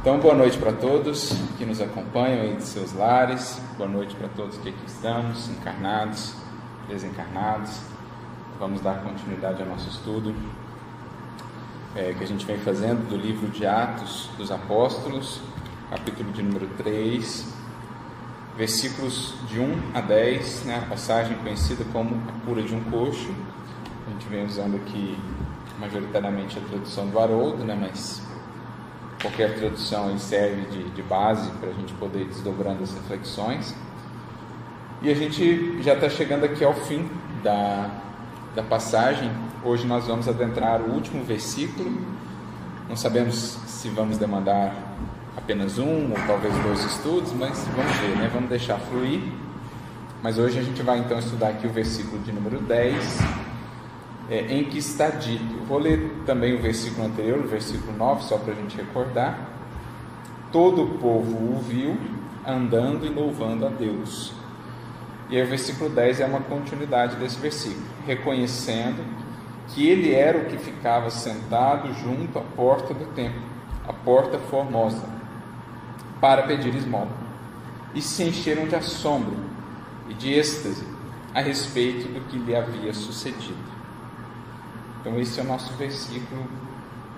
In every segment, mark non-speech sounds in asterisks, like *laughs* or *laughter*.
Então, boa noite para todos que nos acompanham aí de seus lares, boa noite para todos que aqui estamos, encarnados, desencarnados. Vamos dar continuidade ao nosso estudo é, que a gente vem fazendo do livro de Atos dos Apóstolos, capítulo de número 3, versículos de 1 a 10, né, a passagem conhecida como a cura de um coxo. A gente vem usando aqui majoritariamente a tradução do Haroldo, né, mas qualquer tradução serve de, de base para a gente poder ir desdobrando as reflexões. E a gente já está chegando aqui ao fim da, da passagem. Hoje nós vamos adentrar o último versículo. Não sabemos se vamos demandar apenas um ou talvez dois estudos, mas vamos ver, né? Vamos deixar fluir. Mas hoje a gente vai então estudar aqui o versículo de número 10, é, em que está dito. Vou ler também o versículo anterior, o versículo 9, só para a gente recordar. Todo o povo o viu andando e louvando a Deus. E aí o versículo 10 é uma continuidade desse versículo, reconhecendo que ele era o que ficava sentado junto à porta do templo, a porta formosa, para pedir esmola. E se encheram de assombro e de êxtase a respeito do que lhe havia sucedido. Então, esse é o nosso versículo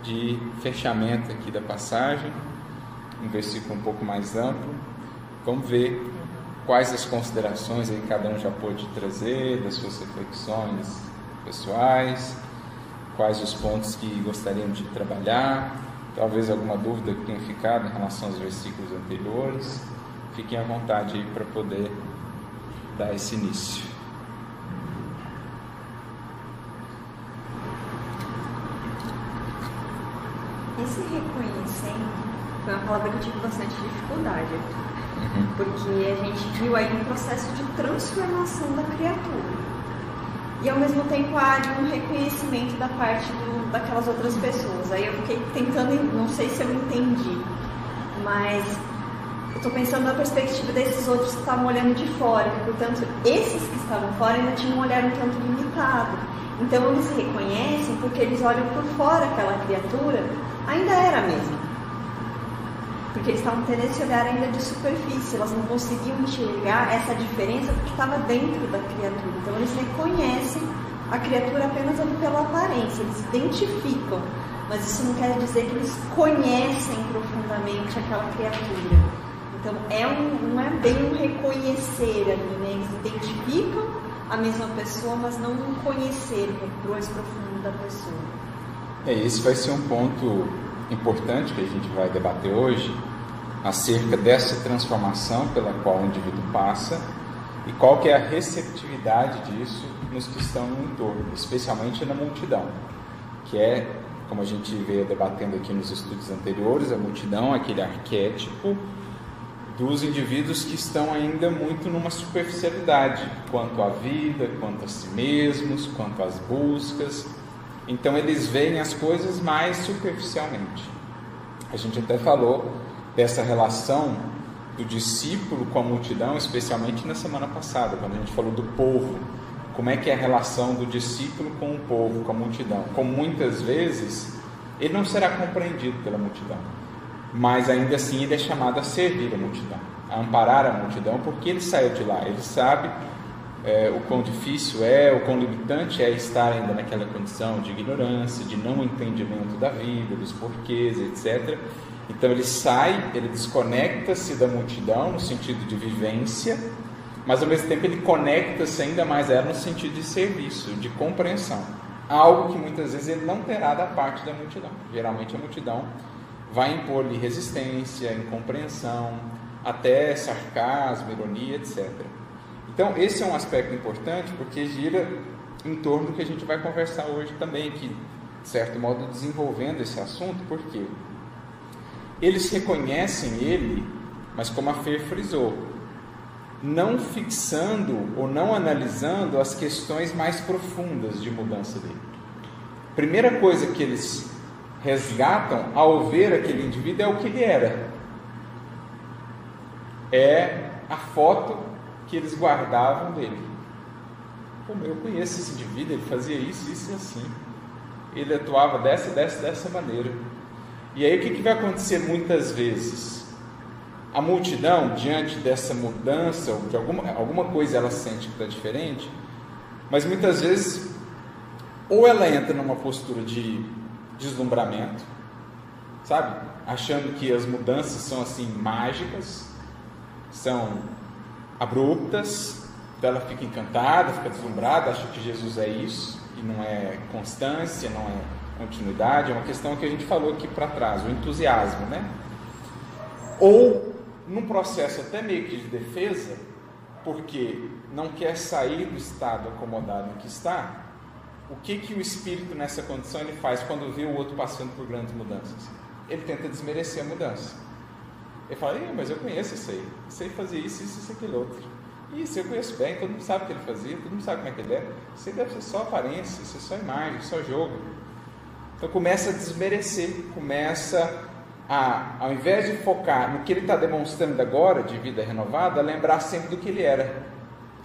de fechamento aqui da passagem, um versículo um pouco mais amplo. Vamos ver quais as considerações aí cada um já pôde trazer, das suas reflexões pessoais, quais os pontos que gostariam de trabalhar, talvez alguma dúvida que tenha ficado em relação aos versículos anteriores. Fiquem à vontade aí para poder dar esse início. Esse reconhecendo foi uma palavra que eu tive bastante dificuldade, uhum. porque a gente viu aí um processo de transformação da criatura. E ao mesmo tempo há um reconhecimento da parte do, daquelas outras pessoas. Aí eu fiquei tentando, não sei se eu entendi, mas eu estou pensando na perspectiva desses outros que estavam olhando de fora, portanto, esses que estavam fora ainda tinham um olhar um tanto limitado. Então eles reconhecem porque eles olham por fora aquela criatura ainda era a mesma. Porque eles estavam tendo esse olhar ainda de superfície, elas não conseguiam enxergar essa diferença porque estava dentro da criatura. Então eles reconhecem a criatura apenas pela aparência, eles identificam, mas isso não quer dizer que eles conhecem profundamente aquela criatura. Então é um, não é bem um reconhecer ali, né? Eles identificam a mesma pessoa, mas não um conhecer mais profundo da pessoa. É, esse vai ser um ponto importante que a gente vai debater hoje, acerca dessa transformação pela qual o indivíduo passa e qual que é a receptividade disso nos que estão no entorno, especialmente na multidão, que é, como a gente veio debatendo aqui nos estudos anteriores, a multidão é aquele arquétipo dos indivíduos que estão ainda muito numa superficialidade quanto à vida, quanto a si mesmos, quanto às buscas, então eles veem as coisas mais superficialmente. A gente até falou dessa relação do discípulo com a multidão, especialmente na semana passada, quando a gente falou do povo. Como é que é a relação do discípulo com o povo, com a multidão? Como muitas vezes ele não será compreendido pela multidão, mas ainda assim ele é chamado a servir a multidão, a amparar a multidão, porque ele saiu de lá, ele sabe é, o quão difícil é, o quão limitante é estar ainda naquela condição de ignorância, de não entendimento da vida, dos porquês, etc. Então ele sai, ele desconecta-se da multidão no sentido de vivência, mas ao mesmo tempo ele conecta-se ainda mais a ela no sentido de serviço, de compreensão. Algo que muitas vezes ele não terá da parte da multidão. Geralmente a multidão vai impor-lhe resistência, incompreensão, até sarcasmo, ironia, etc. Então, esse é um aspecto importante porque gira em torno do que a gente vai conversar hoje também, que, de certo modo, desenvolvendo esse assunto, porque eles reconhecem ele, mas como a Fer frisou, não fixando ou não analisando as questões mais profundas de mudança dele. Primeira coisa que eles resgatam ao ver aquele indivíduo é o que ele era. É a foto que eles guardavam dele. Como eu conheço esse indivíduo, ele fazia isso, isso e assim. Ele atuava dessa, dessa, dessa maneira. E aí o que, que vai acontecer muitas vezes? A multidão, diante dessa mudança, ou de alguma, alguma coisa ela sente que está diferente, mas muitas vezes, ou ela entra numa postura de deslumbramento, sabe? Achando que as mudanças são assim mágicas, são abruptas, então ela fica encantada, fica deslumbrada, acha que Jesus é isso, e não é constância, não é continuidade, é uma questão que a gente falou aqui para trás, o entusiasmo, né? Ou num processo até meio que de defesa, porque não quer sair do estado acomodado em que está, o que que o espírito nessa condição ele faz quando vê o outro passando por grandes mudanças? Ele tenta desmerecer a mudança. Ele fala, mas eu conheço isso aí, aí fazia isso, isso, isso, aquele outro. Isso eu conheço bem, todo mundo sabe o que ele fazia, todo mundo sabe como é que ele é. Isso aí deve ser só aparência, isso é só imagem, só jogo. Então começa a desmerecer, começa a, ao invés de focar no que ele está demonstrando agora de vida renovada, lembrar sempre do que ele era.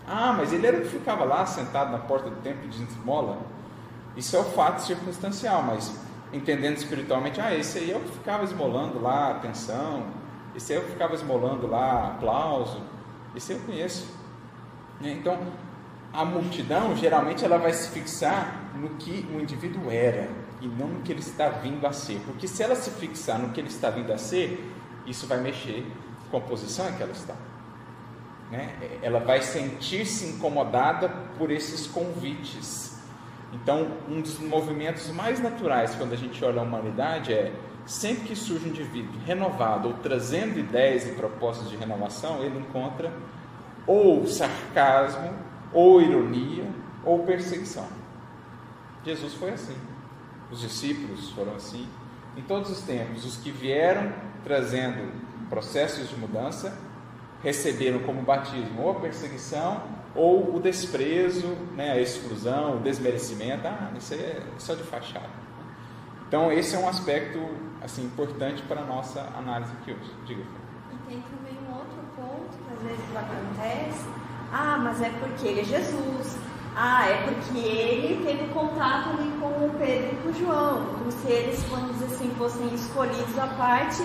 Ah, mas ele era o que ficava lá sentado na porta do templo de esmola. Isso é o fato circunstancial, mas entendendo espiritualmente, ah, esse aí é o que ficava esmolando lá atenção, é o que ficava esmolando lá aplauso, esse eu conheço. Né? Então, a multidão geralmente ela vai se fixar no que o indivíduo era e não no que ele está vindo a ser. Porque se ela se fixar no que ele está vindo a ser, isso vai mexer com a posição em que ela está. Né? Ela vai sentir-se incomodada por esses convites. Então, um dos movimentos mais naturais quando a gente olha a humanidade é sempre que surge um indivíduo renovado ou trazendo ideias e propostas de renovação, ele encontra ou sarcasmo, ou ironia, ou perseguição. Jesus foi assim. Os discípulos foram assim. Em todos os tempos, os que vieram trazendo processos de mudança receberam como batismo ou a perseguição ou o desprezo, né, a exclusão, o desmerecimento. Ah, isso é só de fachada. Então, esse é um aspecto assim importante para a nossa análise aqui hoje. Diga. E tem também um outro ponto que às vezes acontece. Ah, mas é porque ele é Jesus. Ah, é porque ele teve contato ali com o Pedro e com o João, como se eles, vamos dizer assim, fossem escolhidos à parte.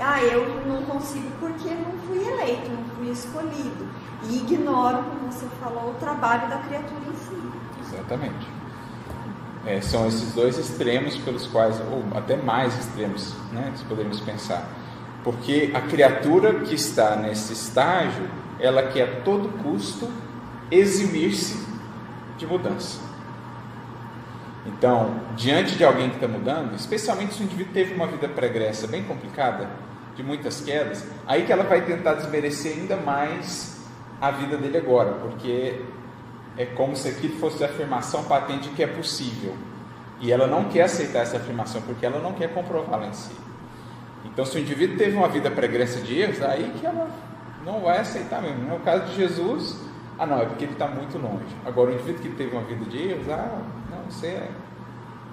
Ah, eu não consigo porque não fui eleito, não fui escolhido. E ignoro, como você falou, o trabalho da criatura em si. Exatamente. É, são esses dois extremos pelos quais, ou até mais extremos, né, que poderíamos pensar. Porque a criatura que está nesse estágio, ela quer a todo custo eximir-se de mudança. Então, diante de alguém que está mudando, especialmente se o indivíduo teve uma vida pregressa bem complicada, de muitas quedas, aí que ela vai tentar desmerecer ainda mais a vida dele agora, porque é como se aquilo fosse a afirmação patente que é possível. E ela não quer aceitar essa afirmação, porque ela não quer comprová-la em si. Então, se o indivíduo teve uma vida pregressa de erros, aí que ela não vai aceitar mesmo. No caso de Jesus, ah, não, é porque ele está muito longe. Agora, o indivíduo que teve uma vida de erros, ah, não, você é.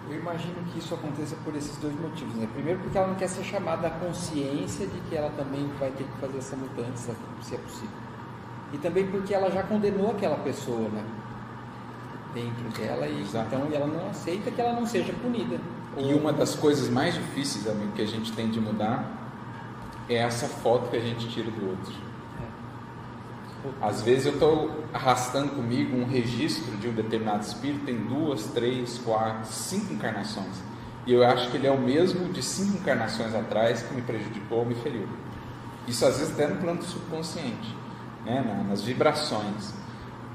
Eu imagino que isso aconteça por esses dois motivos. Né? Primeiro, porque ela não quer ser chamada à consciência de que ela também vai ter que fazer essa mudança, se é possível. E também porque ela já condenou aquela pessoa, né? Dentro dela, e Exato. então ela não aceita que ela não seja punida. E uma das coisas mais difíceis, amigo, que a gente tem de mudar é essa foto que a gente tira do outro. Às vezes eu estou arrastando comigo um registro de um determinado espírito, tem duas, três, quatro, cinco encarnações. E eu acho que ele é o mesmo de cinco encarnações atrás que me prejudicou ou me feriu. Isso às vezes até no plano subconsciente, né? nas vibrações.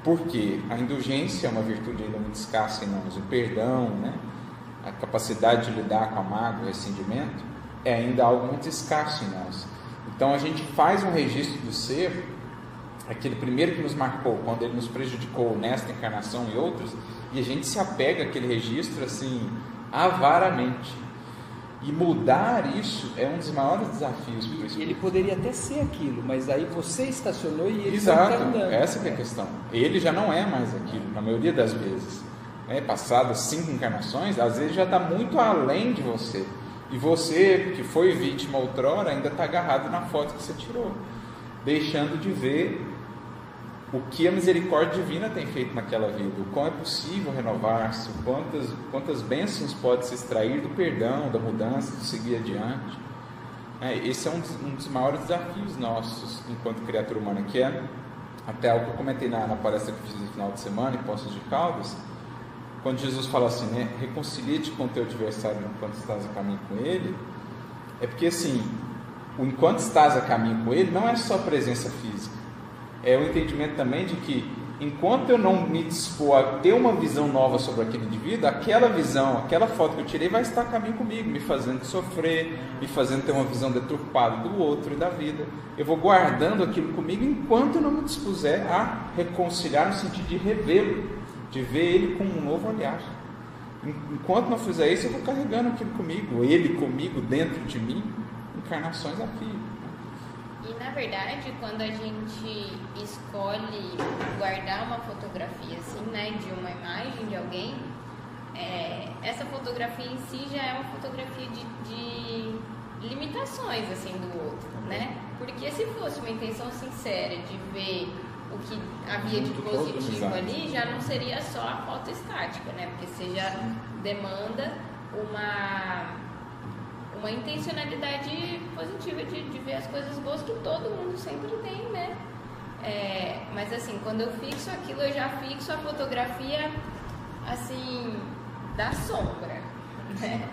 Porque a indulgência é uma virtude ainda muito escassa em nós, o perdão, né? a capacidade de lidar com a mágoa, o ressentimento, é ainda algo muito escasso em nós. Então a gente faz um registro do ser aquele primeiro que nos marcou, quando ele nos prejudicou nesta encarnação e outros, e a gente se apega àquele registro assim, avaramente. E mudar isso é um dos maiores desafios. E ele poderia até ser aquilo, mas aí você estacionou e ele Exato, está andando. essa é a questão. Ele já não é mais aquilo, na maioria das vezes. É, passadas cinco encarnações, às vezes já está muito além de você. E você, que foi vítima outrora, ainda está agarrado na foto que você tirou, deixando de ver o que a misericórdia divina tem feito naquela vida, o quão é possível renovar-se, quantas, quantas bênçãos pode se extrair do perdão, da mudança, de seguir adiante. É, esse é um dos, um dos, maiores desafios nossos enquanto criatura humana, que é até algo que eu comentei na, na palestra que fiz no final de semana em Poços de Caldas, quando Jesus fala assim, né, reconcilie-te com teu adversário enquanto estás a caminho com ele, é porque assim, enquanto estás a caminho com ele não é só presença física, é o entendimento também de que enquanto eu não me dispor a ter uma visão nova sobre aquele indivíduo, aquela visão, aquela foto que eu tirei vai estar a caminho comigo, me fazendo sofrer, me fazendo ter uma visão deturpada do outro e da vida. Eu vou guardando aquilo comigo enquanto eu não me dispuser a reconciliar no sentido de revê-lo, de ver ele com um novo olhar. Enquanto não fizer isso, eu vou carregando aquilo comigo, ele comigo, dentro de mim, encarnações a fio. Na verdade, quando a gente escolhe guardar uma fotografia assim, né, de uma imagem de alguém, é, essa fotografia em si já é uma fotografia de, de limitações assim do outro, né? Porque se fosse uma intenção sincera de ver o que havia de positivo ali, já não seria só a foto estática, né? Porque você já demanda uma uma intencionalidade positiva de, de ver as coisas boas que todo mundo sempre tem, né? É, mas assim, quando eu fixo aquilo, eu já fixo a fotografia assim da sombra, né?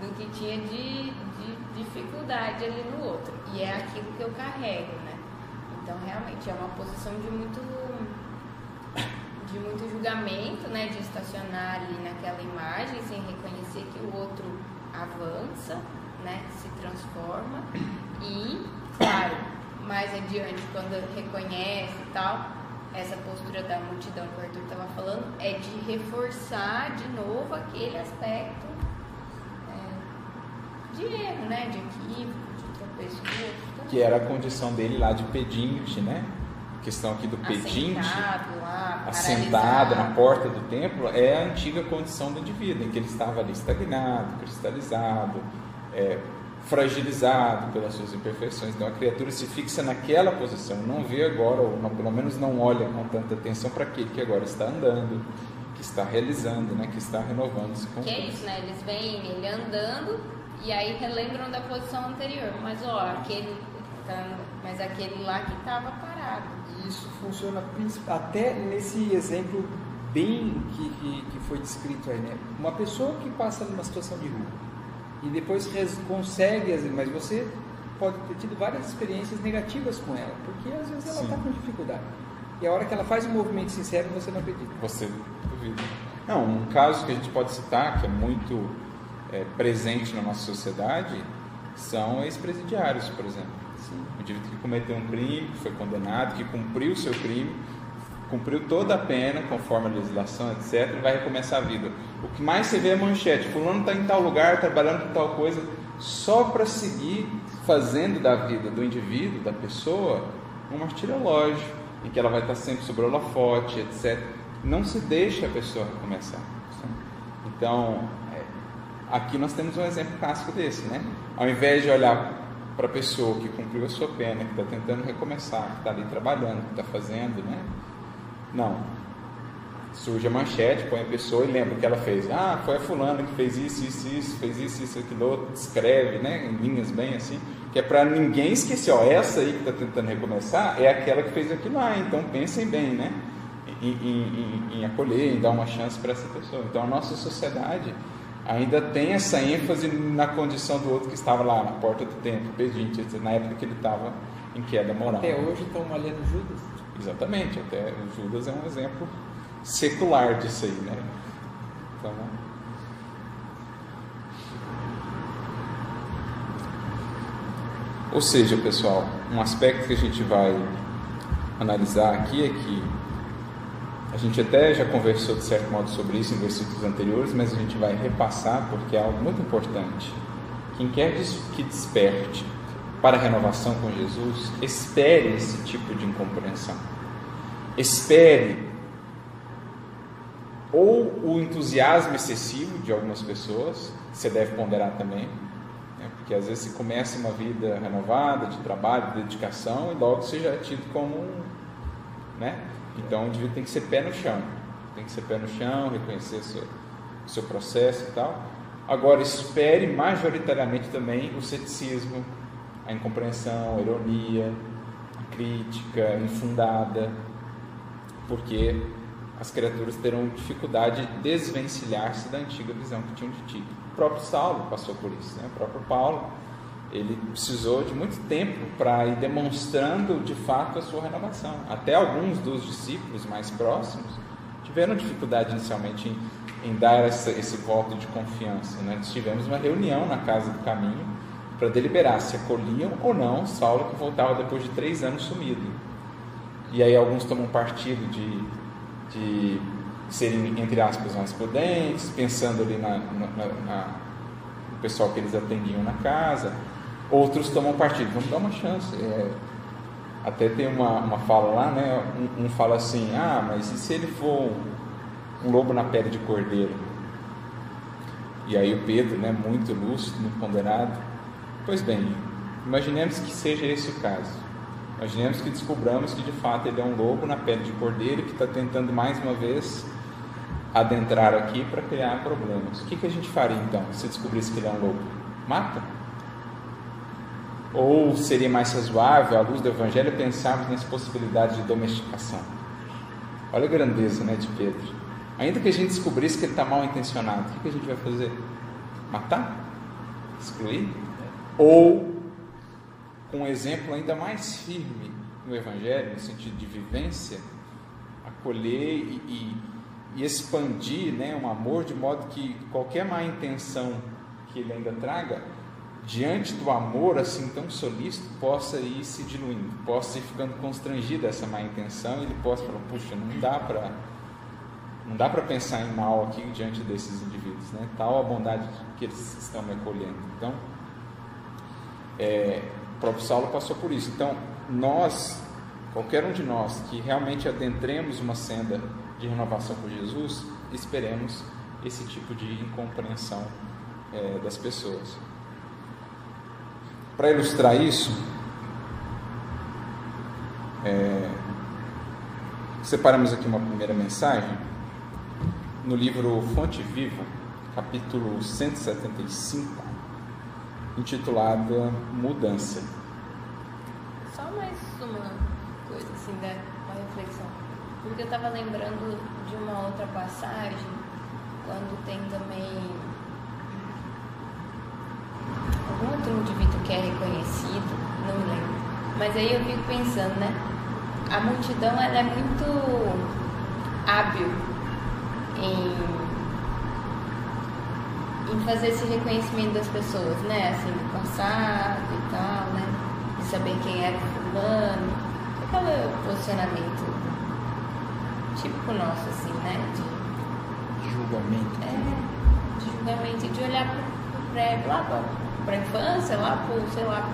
Do que tinha de, de dificuldade ali no outro. E é aquilo que eu carrego, né? Então realmente é uma posição de muito de muito julgamento, né? De estacionar ali naquela imagem sem reconhecer que o outro avança, né, se transforma e, claro, mais adiante, quando reconhece e tal, essa postura da multidão que o Arthur estava falando é de reforçar de novo aquele aspecto é, de erro, né, de equívoco, de tropeço outro. Que era a condição dele lá de pedinte, né? A questão aqui do pedinte, assentado, lá, assentado na porta do templo, é a antiga condição do indivíduo, em que ele estava ali estagnado, cristalizado, é, fragilizado pelas suas imperfeições. Então a criatura se fixa naquela posição, não vê agora, ou não, pelo menos não olha com tanta atenção para aquele que agora está andando, que está realizando, né, que está renovando-se. Que é isso, né? Eles veem ele andando e aí relembram da posição anterior. Mas ó, aquele, tá, mas aquele lá que estava parado. Isso funciona até nesse exemplo bem que, que, que foi descrito aí, né? Uma pessoa que passa numa situação de rua e depois consegue, mas você pode ter tido várias experiências negativas com ela, porque às vezes ela está com dificuldade. E a hora que ela faz um movimento sincero, você não acredita. Você duvida. Não, um caso que a gente pode citar, que é muito é, presente na nossa sociedade, são ex-presidiários, por exemplo. Sim. O indivíduo que cometeu um crime, que foi condenado, que cumpriu o seu crime, cumpriu toda a pena, conforme a legislação, etc., e vai recomeçar a vida. O que mais você vê é manchete: Fulano está em tal lugar, trabalhando com tal coisa, só para seguir fazendo da vida do indivíduo, da pessoa, um martirológio, em que ela vai estar sempre sobre holofote, etc. Não se deixa a pessoa recomeçar. Então, é, aqui nós temos um exemplo clássico desse, né? Ao invés de olhar para a pessoa que cumpriu a sua pena, que está tentando recomeçar, que está ali trabalhando, que está fazendo, né? Não. Surge a manchete, põe a pessoa e lembra o que ela fez. Ah, foi a fulana que fez isso, isso, isso, fez isso, isso, aquilo outro. Descreve, né? Em linhas bem assim. Que é para ninguém esquecer, ó, essa aí que está tentando recomeçar é aquela que fez aquilo lá. Então pensem bem, né? Em, em, em, em acolher, em dar uma chance para essa pessoa. Então a nossa sociedade ainda tem essa ênfase na condição do outro que estava lá na porta do templo, pedinte, na época que ele estava em queda moral. Até hoje estão malhando Judas. Exatamente, até Judas é um exemplo secular disso aí, né? Então, ou seja, pessoal, um aspecto que a gente vai analisar aqui é que a gente até já conversou de certo modo sobre isso em versículos anteriores, mas a gente vai repassar porque é algo muito importante. Quem quer que desperte para a renovação com Jesus, espere esse tipo de incompreensão. Espere ou o entusiasmo excessivo de algumas pessoas, você deve ponderar também, né? porque às vezes você começa uma vida renovada, de trabalho, de dedicação, e logo você já é tido como um, né? Então o indivíduo tem que ser pé no chão, tem que ser pé no chão, reconhecer o seu, o seu processo e tal. Agora espere majoritariamente também o ceticismo, a incompreensão, a ironia, a crítica infundada, porque as criaturas terão dificuldade de desvencilhar-se da antiga visão que tinham de ti. O próprio Saulo passou por isso, né? o próprio Paulo, ele precisou de muito tempo para ir demonstrando de fato a sua renovação. Até alguns dos discípulos mais próximos tiveram dificuldade inicialmente em, em dar essa, esse voto de confiança. Né? Tivemos uma reunião na casa do caminho para deliberar se acolhiam ou não Saulo que voltava depois de três anos sumido. E aí alguns tomam partido de de serem, entre aspas, mais prudentes, pensando ali na, na, na, no pessoal que eles atendiam na casa. Outros tomam partido, vamos dar uma chance. É, até tem uma, uma fala lá, né? Um, um, fala assim: ah, mas e se ele for um, um lobo na pele de cordeiro? E aí o Pedro, né, muito lúcido, muito ponderado, pois bem, imaginemos que seja esse o caso. Imaginemos que descobramos que de fato ele é um lobo na pele de cordeiro que está tentando mais uma vez adentrar aqui para criar problemas. O que, que a gente faria então se descobrisse que ele é um lobo? Mata? Ou seria mais razoável, à luz do Evangelho, pensarmos nessa possibilidade de domesticação? Olha a grandeza né, de Pedro. Ainda que a gente descobrisse que ele está mal intencionado, o que, que a gente vai fazer? Matar? Excluir? Ou com um exemplo ainda mais firme no Evangelho, no sentido de vivência, acolher e, e, e expandir né, um amor de modo que qualquer má intenção que ele ainda traga, diante do amor assim tão solícito, possa ir se diluindo, possa ir ficando constrangida essa má intenção e ele possa falar, puxa, não dá para não dá para pensar em mal aqui diante desses indivíduos, né? Tal a bondade que eles estão me acolhendo. Então, é, próprio Saulo passou por isso. Então, nós, qualquer um de nós que realmente adentremos uma senda de renovação com Jesus, esperemos esse tipo de incompreensão é, das pessoas. Para ilustrar isso, é, separamos aqui uma primeira mensagem no livro Fonte Viva, capítulo 175 intitulada Mudança. Só mais uma coisa assim, né? Uma reflexão. Porque eu estava lembrando de uma outra passagem, quando tem também algum outro indivíduo que é reconhecido, não me lembro. Mas aí eu fico pensando, né? A multidão ela é muito hábil em em fazer esse reconhecimento das pessoas, né? Assim, do passado e tal, né? De saber quem era fulano. Aquele posicionamento típico nosso, assim, né? De julgamento. É, de julgamento e de olhar prédio lá pra, pra infância, lá pro, sei lá,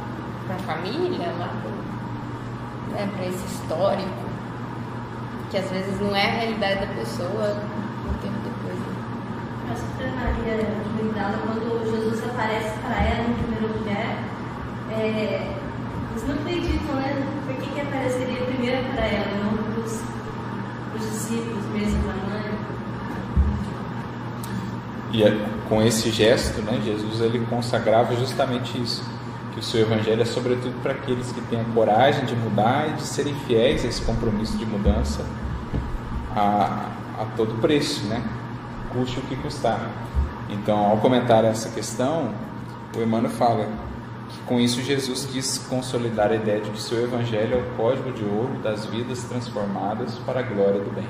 pra família, lá pro, né, pra esse histórico. Que às vezes não é a realidade da pessoa Maria de Magdala, quando Jesus aparece para ela no primeiro lugar, é, eles não acreditam, né? Por que, que apareceria primeiro para ela, não para os discípulos mesmo, da mãe? E é, com esse gesto, né, Jesus ele consagrava justamente isso, que o seu evangelho é sobretudo para aqueles que têm a coragem de mudar e de serem fiéis a esse compromisso de mudança a, a todo preço, né? Custe o que custar. Então, ao comentar essa questão, o Emmanuel fala que com isso Jesus quis consolidar a ideia de que seu evangelho é o código de ouro das vidas transformadas para a glória do bem.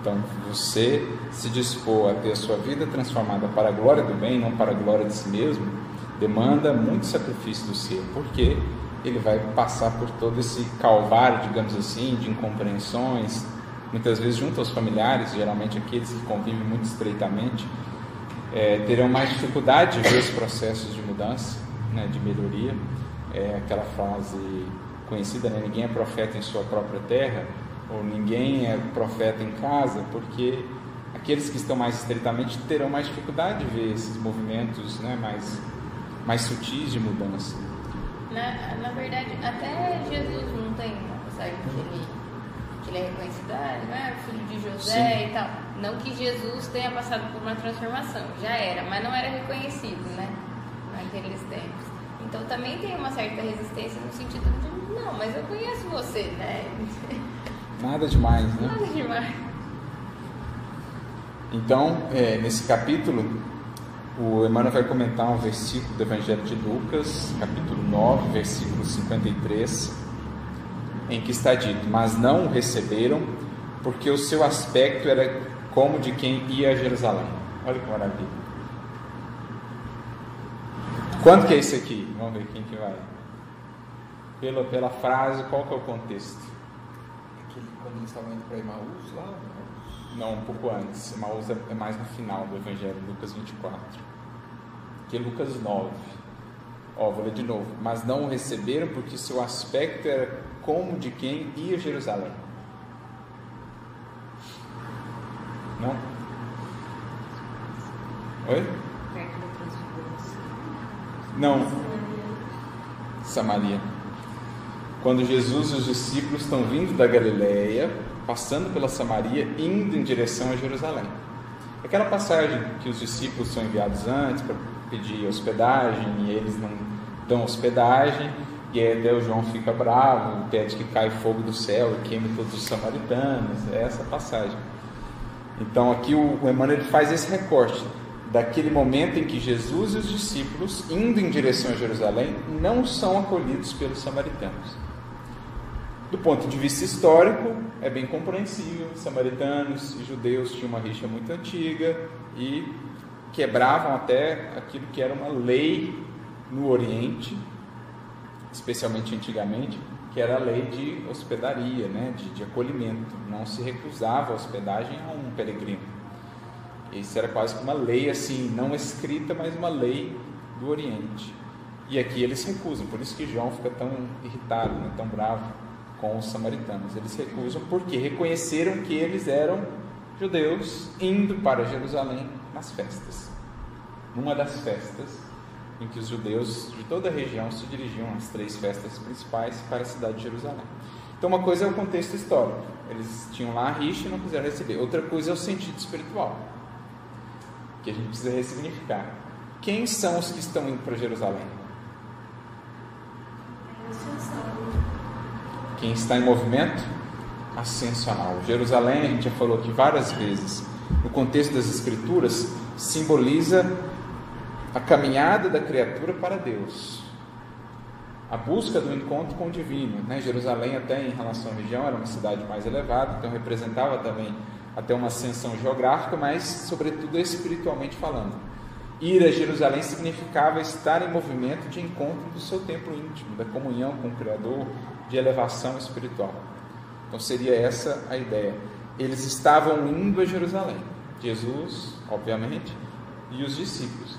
Então, você se dispor a ter a sua vida transformada para a glória do bem, não para a glória de si mesmo, demanda muito sacrifício do ser, porque ele vai passar por todo esse calvário, digamos assim, de incompreensões, muitas vezes junto aos familiares, geralmente aqueles que convivem muito estreitamente, é, terão mais dificuldade de ver os processos de mudança, né, de melhoria. É aquela frase conhecida, né, ninguém é profeta em sua própria terra, ou ninguém é profeta em casa, porque aqueles que estão mais estreitamente terão mais dificuldade de ver esses movimentos né, mais, mais sutis de mudança. Na, na verdade, até Jesus não tem uma passagem que ele que ele é reconhecido, ah, é filho de José Sim. e tal. Não que Jesus tenha passado por uma transformação, já era, mas não era reconhecido, né? Naqueles tempos. Então também tem uma certa resistência no sentido de, não, mas eu conheço você, né? *laughs* Nada demais, né? Nada demais. Então, é, nesse capítulo, o Emmanuel vai comentar um versículo do Evangelho de Lucas, capítulo 9, versículo 53, em que está dito: Mas não o receberam, porque o seu aspecto era como de quem ia a Jerusalém. Olha que maravilha. Quanto que é isso aqui? Vamos ver quem que vai. Pela, pela frase, qual que é o contexto? Aquele, quando eles estavam indo para Emaús lá? Não, um pouco antes. Emaús é mais no final do Evangelho, Lucas 24. Que é Lucas 9. Ó, vou ler de novo. Mas não o receberam porque seu aspecto era como de quem ia a Jerusalém. Não? Oi? Não. Samaria. Quando Jesus e os discípulos estão vindo da Galileia, passando pela Samaria, indo em direção a Jerusalém. Aquela passagem que os discípulos são enviados antes para pedir hospedagem e eles não dão hospedagem, e aí até o João fica bravo, pede que caia fogo do céu e queime todos os samaritanos. É essa passagem. Então aqui o, Emmanuel faz esse recorte daquele momento em que Jesus e os discípulos, indo em direção a Jerusalém, não são acolhidos pelos samaritanos. Do ponto de vista histórico, é bem compreensível. Samaritanos e judeus tinham uma rixa muito antiga e quebravam até aquilo que era uma lei no Oriente, especialmente antigamente, que era a lei de hospedaria, né, de, de acolhimento. Não se recusava a hospedagem a um peregrino. Isso era quase que uma lei assim, não escrita, mas uma lei do Oriente. E aqui eles recusam, por isso que João fica tão irritado, né, tão bravo com os samaritanos. Eles recusam porque reconheceram que eles eram judeus indo para Jerusalém nas festas. Numa das festas em que os judeus de toda a região se dirigiam às três festas principais para a cidade de Jerusalém. Então, uma coisa é o contexto histórico, eles tinham lá a rixa e não quiseram receber. Outra coisa é o sentido espiritual que a gente precisa ressignificar. Quem são os que estão indo para Jerusalém? Quem está em movimento? Ascensional. Jerusalém, a gente já falou aqui várias vezes, no contexto das Escrituras, simboliza a caminhada da criatura para Deus, a busca do encontro com o divino. Né? Jerusalém, até em relação à região, era uma cidade mais elevada, então representava também até uma ascensão geográfica, mas sobretudo espiritualmente falando. Ir a Jerusalém significava estar em movimento de encontro do seu templo íntimo, da comunhão com o Criador, de elevação espiritual. Então seria essa a ideia. Eles estavam indo a Jerusalém, Jesus, obviamente, e os discípulos.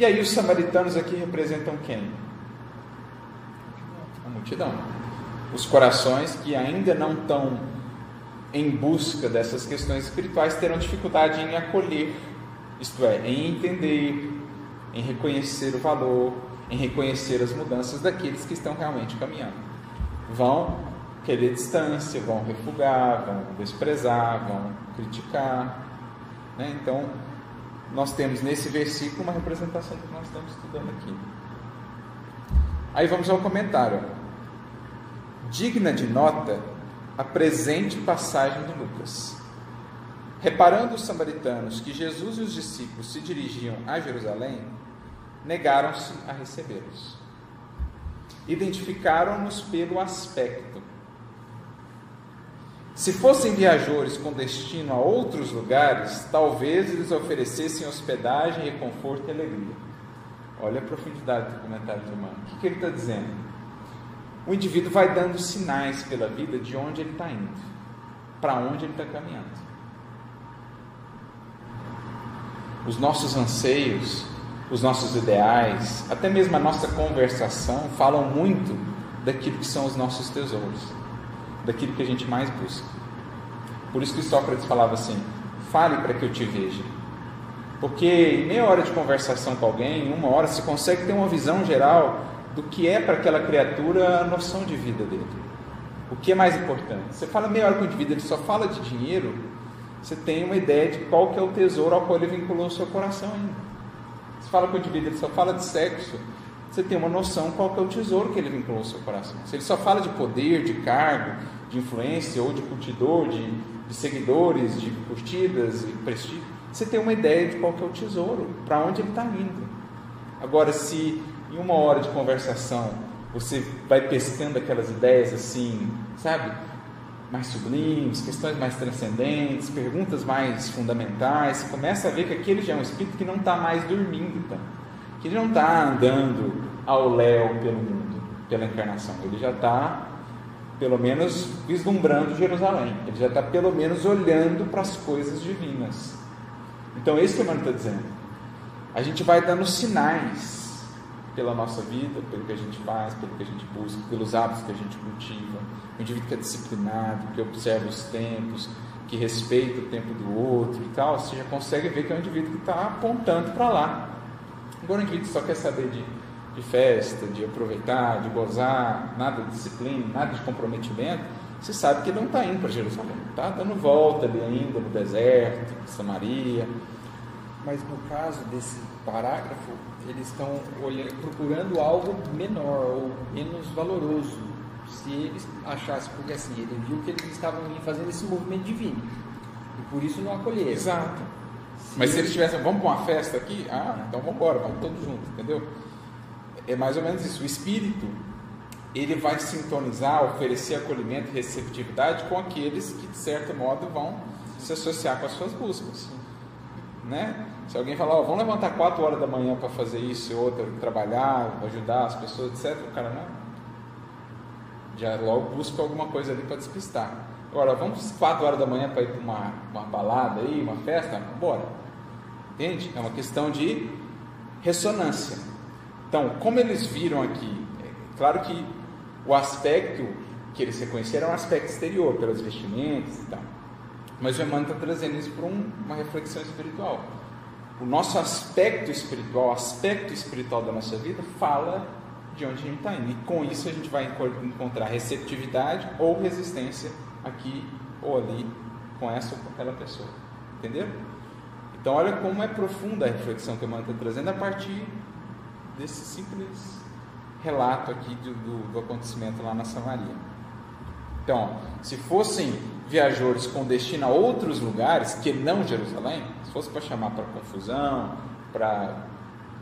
E aí os samaritanos aqui representam quem? A multidão. Os corações que ainda não estão em busca dessas questões espirituais terão dificuldade em acolher, isto é, em entender, em reconhecer o valor, em reconhecer as mudanças daqueles que estão realmente caminhando. Vão querer distância, vão refugar, vão desprezar, vão criticar. Né? Então, nós temos nesse versículo uma representação do que nós estamos estudando aqui. Aí vamos ao comentário. Digna de nota a presente passagem de Lucas. Reparando os samaritanos que Jesus e os discípulos se dirigiam a Jerusalém, negaram-se a recebê-los. Identificaram-nos pelo aspecto. Se fossem viajores com destino a outros lugares, talvez eles oferecessem hospedagem, reconforto e alegria. Olha a profundidade do comentário de Humano. O que, que ele está dizendo? o indivíduo vai dando sinais pela vida de onde ele está indo, para onde ele está caminhando. Os nossos anseios, os nossos ideais, até mesmo a nossa conversação falam muito daquilo que são os nossos tesouros, daquilo que a gente mais busca. Por isso que Sócrates falava assim: fale para que eu te veja. Porque em meia hora de conversação com alguém, em uma hora, se consegue ter uma visão geral do que é para aquela criatura a noção de vida dele. O que é mais importante? Você fala meia hora com o indivíduo, ele só fala de dinheiro, você tem uma ideia de qual que é o tesouro ao qual ele vinculou o seu coração ainda. Você fala com o indivíduo, ele só fala de sexo, você tem uma noção qual que é o tesouro que ele vinculou ao seu coração. Se ele só fala de poder, de cargo, de influência ou de curtidor, de, de seguidores, de curtidas e prestígio, você tem uma ideia de qual que é o tesouro, para onde ele está indo. Agora, se em uma hora de conversação você vai pescando aquelas ideias assim, sabe? Mais sublimes, questões mais transcendentes, perguntas mais fundamentais, você começa a ver que aquele já é um espírito que não está mais dormindo, tá? que ele não está andando ao léu pelo mundo, pela encarnação, ele já está pelo menos vislumbrando Jerusalém, ele já está pelo menos olhando para as coisas divinas. Então, é isso que o Emmanuel está dizendo. A gente vai dando sinais pela nossa vida, pelo que a gente faz, pelo que a gente busca, pelos hábitos que a gente cultiva. O indivíduo que é disciplinado, que observa os tempos, que respeita o tempo do outro e tal, você já consegue ver que é um indivíduo que está apontando para lá. Agora, um indivíduo só quer saber de, de festa, de aproveitar, de gozar, nada de disciplina, nada de comprometimento, você sabe que ele não está indo para Jerusalém, está dando volta ali ainda no deserto, em Samaria. Mas no caso desse parágrafo, eles estão procurando algo menor ou menos valoroso. Se eles achassem, porque assim, ele viu que eles estavam fazendo esse movimento divino. E por isso não acolheram. Exato. Se Mas se eles tivessem, vamos para uma festa aqui? Ah, então vamos embora, vamos todos juntos, entendeu? É mais ou menos isso. O espírito ele vai sintonizar, oferecer acolhimento e receptividade com aqueles que, de certo modo, vão se associar com as suas buscas. Né? Se alguém falar, oh, vamos levantar 4 horas da manhã para fazer isso, e outra, trabalhar, ajudar as pessoas, etc., o cara não. Já logo busca alguma coisa ali para despistar. Agora, vamos 4 horas da manhã para ir para uma, uma balada aí, uma festa? Bora. Entende? É uma questão de ressonância. Então, como eles viram aqui, é claro que o aspecto que eles reconheceram é um aspecto exterior, pelas vestimentas e tal. Mas o Emmanuel está trazendo isso para um, uma reflexão espiritual. O nosso aspecto espiritual, o aspecto espiritual da nossa vida, fala de onde a gente está indo. E com isso a gente vai encontrar receptividade ou resistência aqui ou ali com essa ou com aquela pessoa. Entendeu? Então, olha como é profunda a reflexão que o Emmanuel está trazendo a partir desse simples relato aqui do, do, do acontecimento lá na Samaria. Então, se fossem viajores com destino a outros lugares que não Jerusalém, se fosse para chamar para confusão, para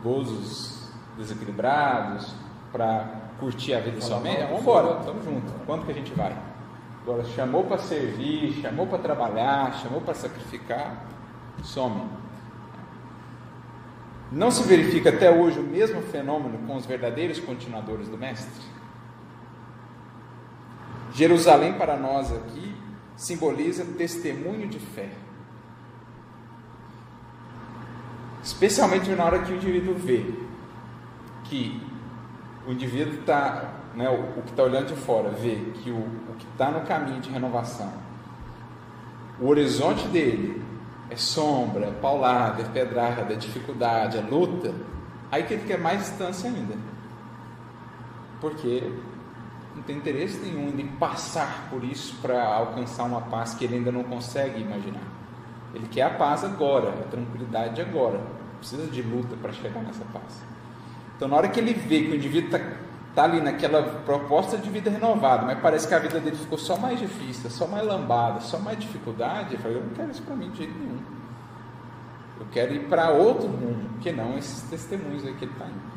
gozos desequilibrados, para curtir a vida somente, vamos embora, estamos juntos. Quando que a gente vai? Agora, chamou para servir, chamou para trabalhar, chamou para sacrificar, some. Não se verifica até hoje o mesmo fenômeno com os verdadeiros continuadores do Mestre? Jerusalém para nós aqui simboliza testemunho de fé. Especialmente na hora que o indivíduo vê que o indivíduo está, né, o, o que está olhando de fora, vê que o, o que está no caminho de renovação, o horizonte dele é sombra, é paulada, é pedrada, é dificuldade, é luta, aí que ele quer mais distância ainda. Porque não tem interesse nenhum em passar por isso para alcançar uma paz que ele ainda não consegue imaginar. Ele quer a paz agora, a tranquilidade agora. Precisa de luta para chegar nessa paz. Então, na hora que ele vê que o indivíduo está tá ali naquela proposta de vida renovada, mas parece que a vida dele ficou só mais difícil, só mais lambada, só mais dificuldade, ele fala, eu não quero isso para mim de jeito nenhum. Eu quero ir para outro mundo, que não esses testemunhos aí que ele está indo.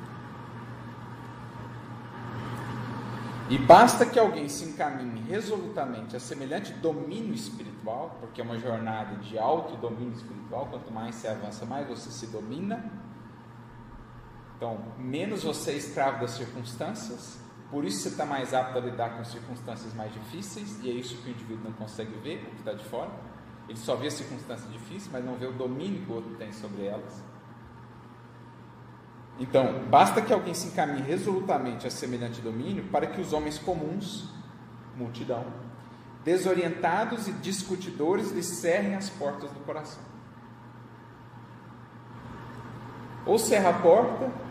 E basta que alguém se encaminhe resolutamente a semelhante domínio espiritual, porque é uma jornada de alto domínio espiritual, quanto mais você avança, mais você se domina então, menos você é escravo das circunstâncias, por isso você está mais apto a lidar com circunstâncias mais difíceis, e é isso que o indivíduo não consegue ver, o que está de fora. Ele só vê as circunstâncias difíceis, mas não vê o domínio que o outro tem sobre elas. Então, basta que alguém se encaminhe resolutamente a semelhante domínio para que os homens comuns, multidão, desorientados e discutidores lhe cerrem as portas do coração. Ou cerra a porta,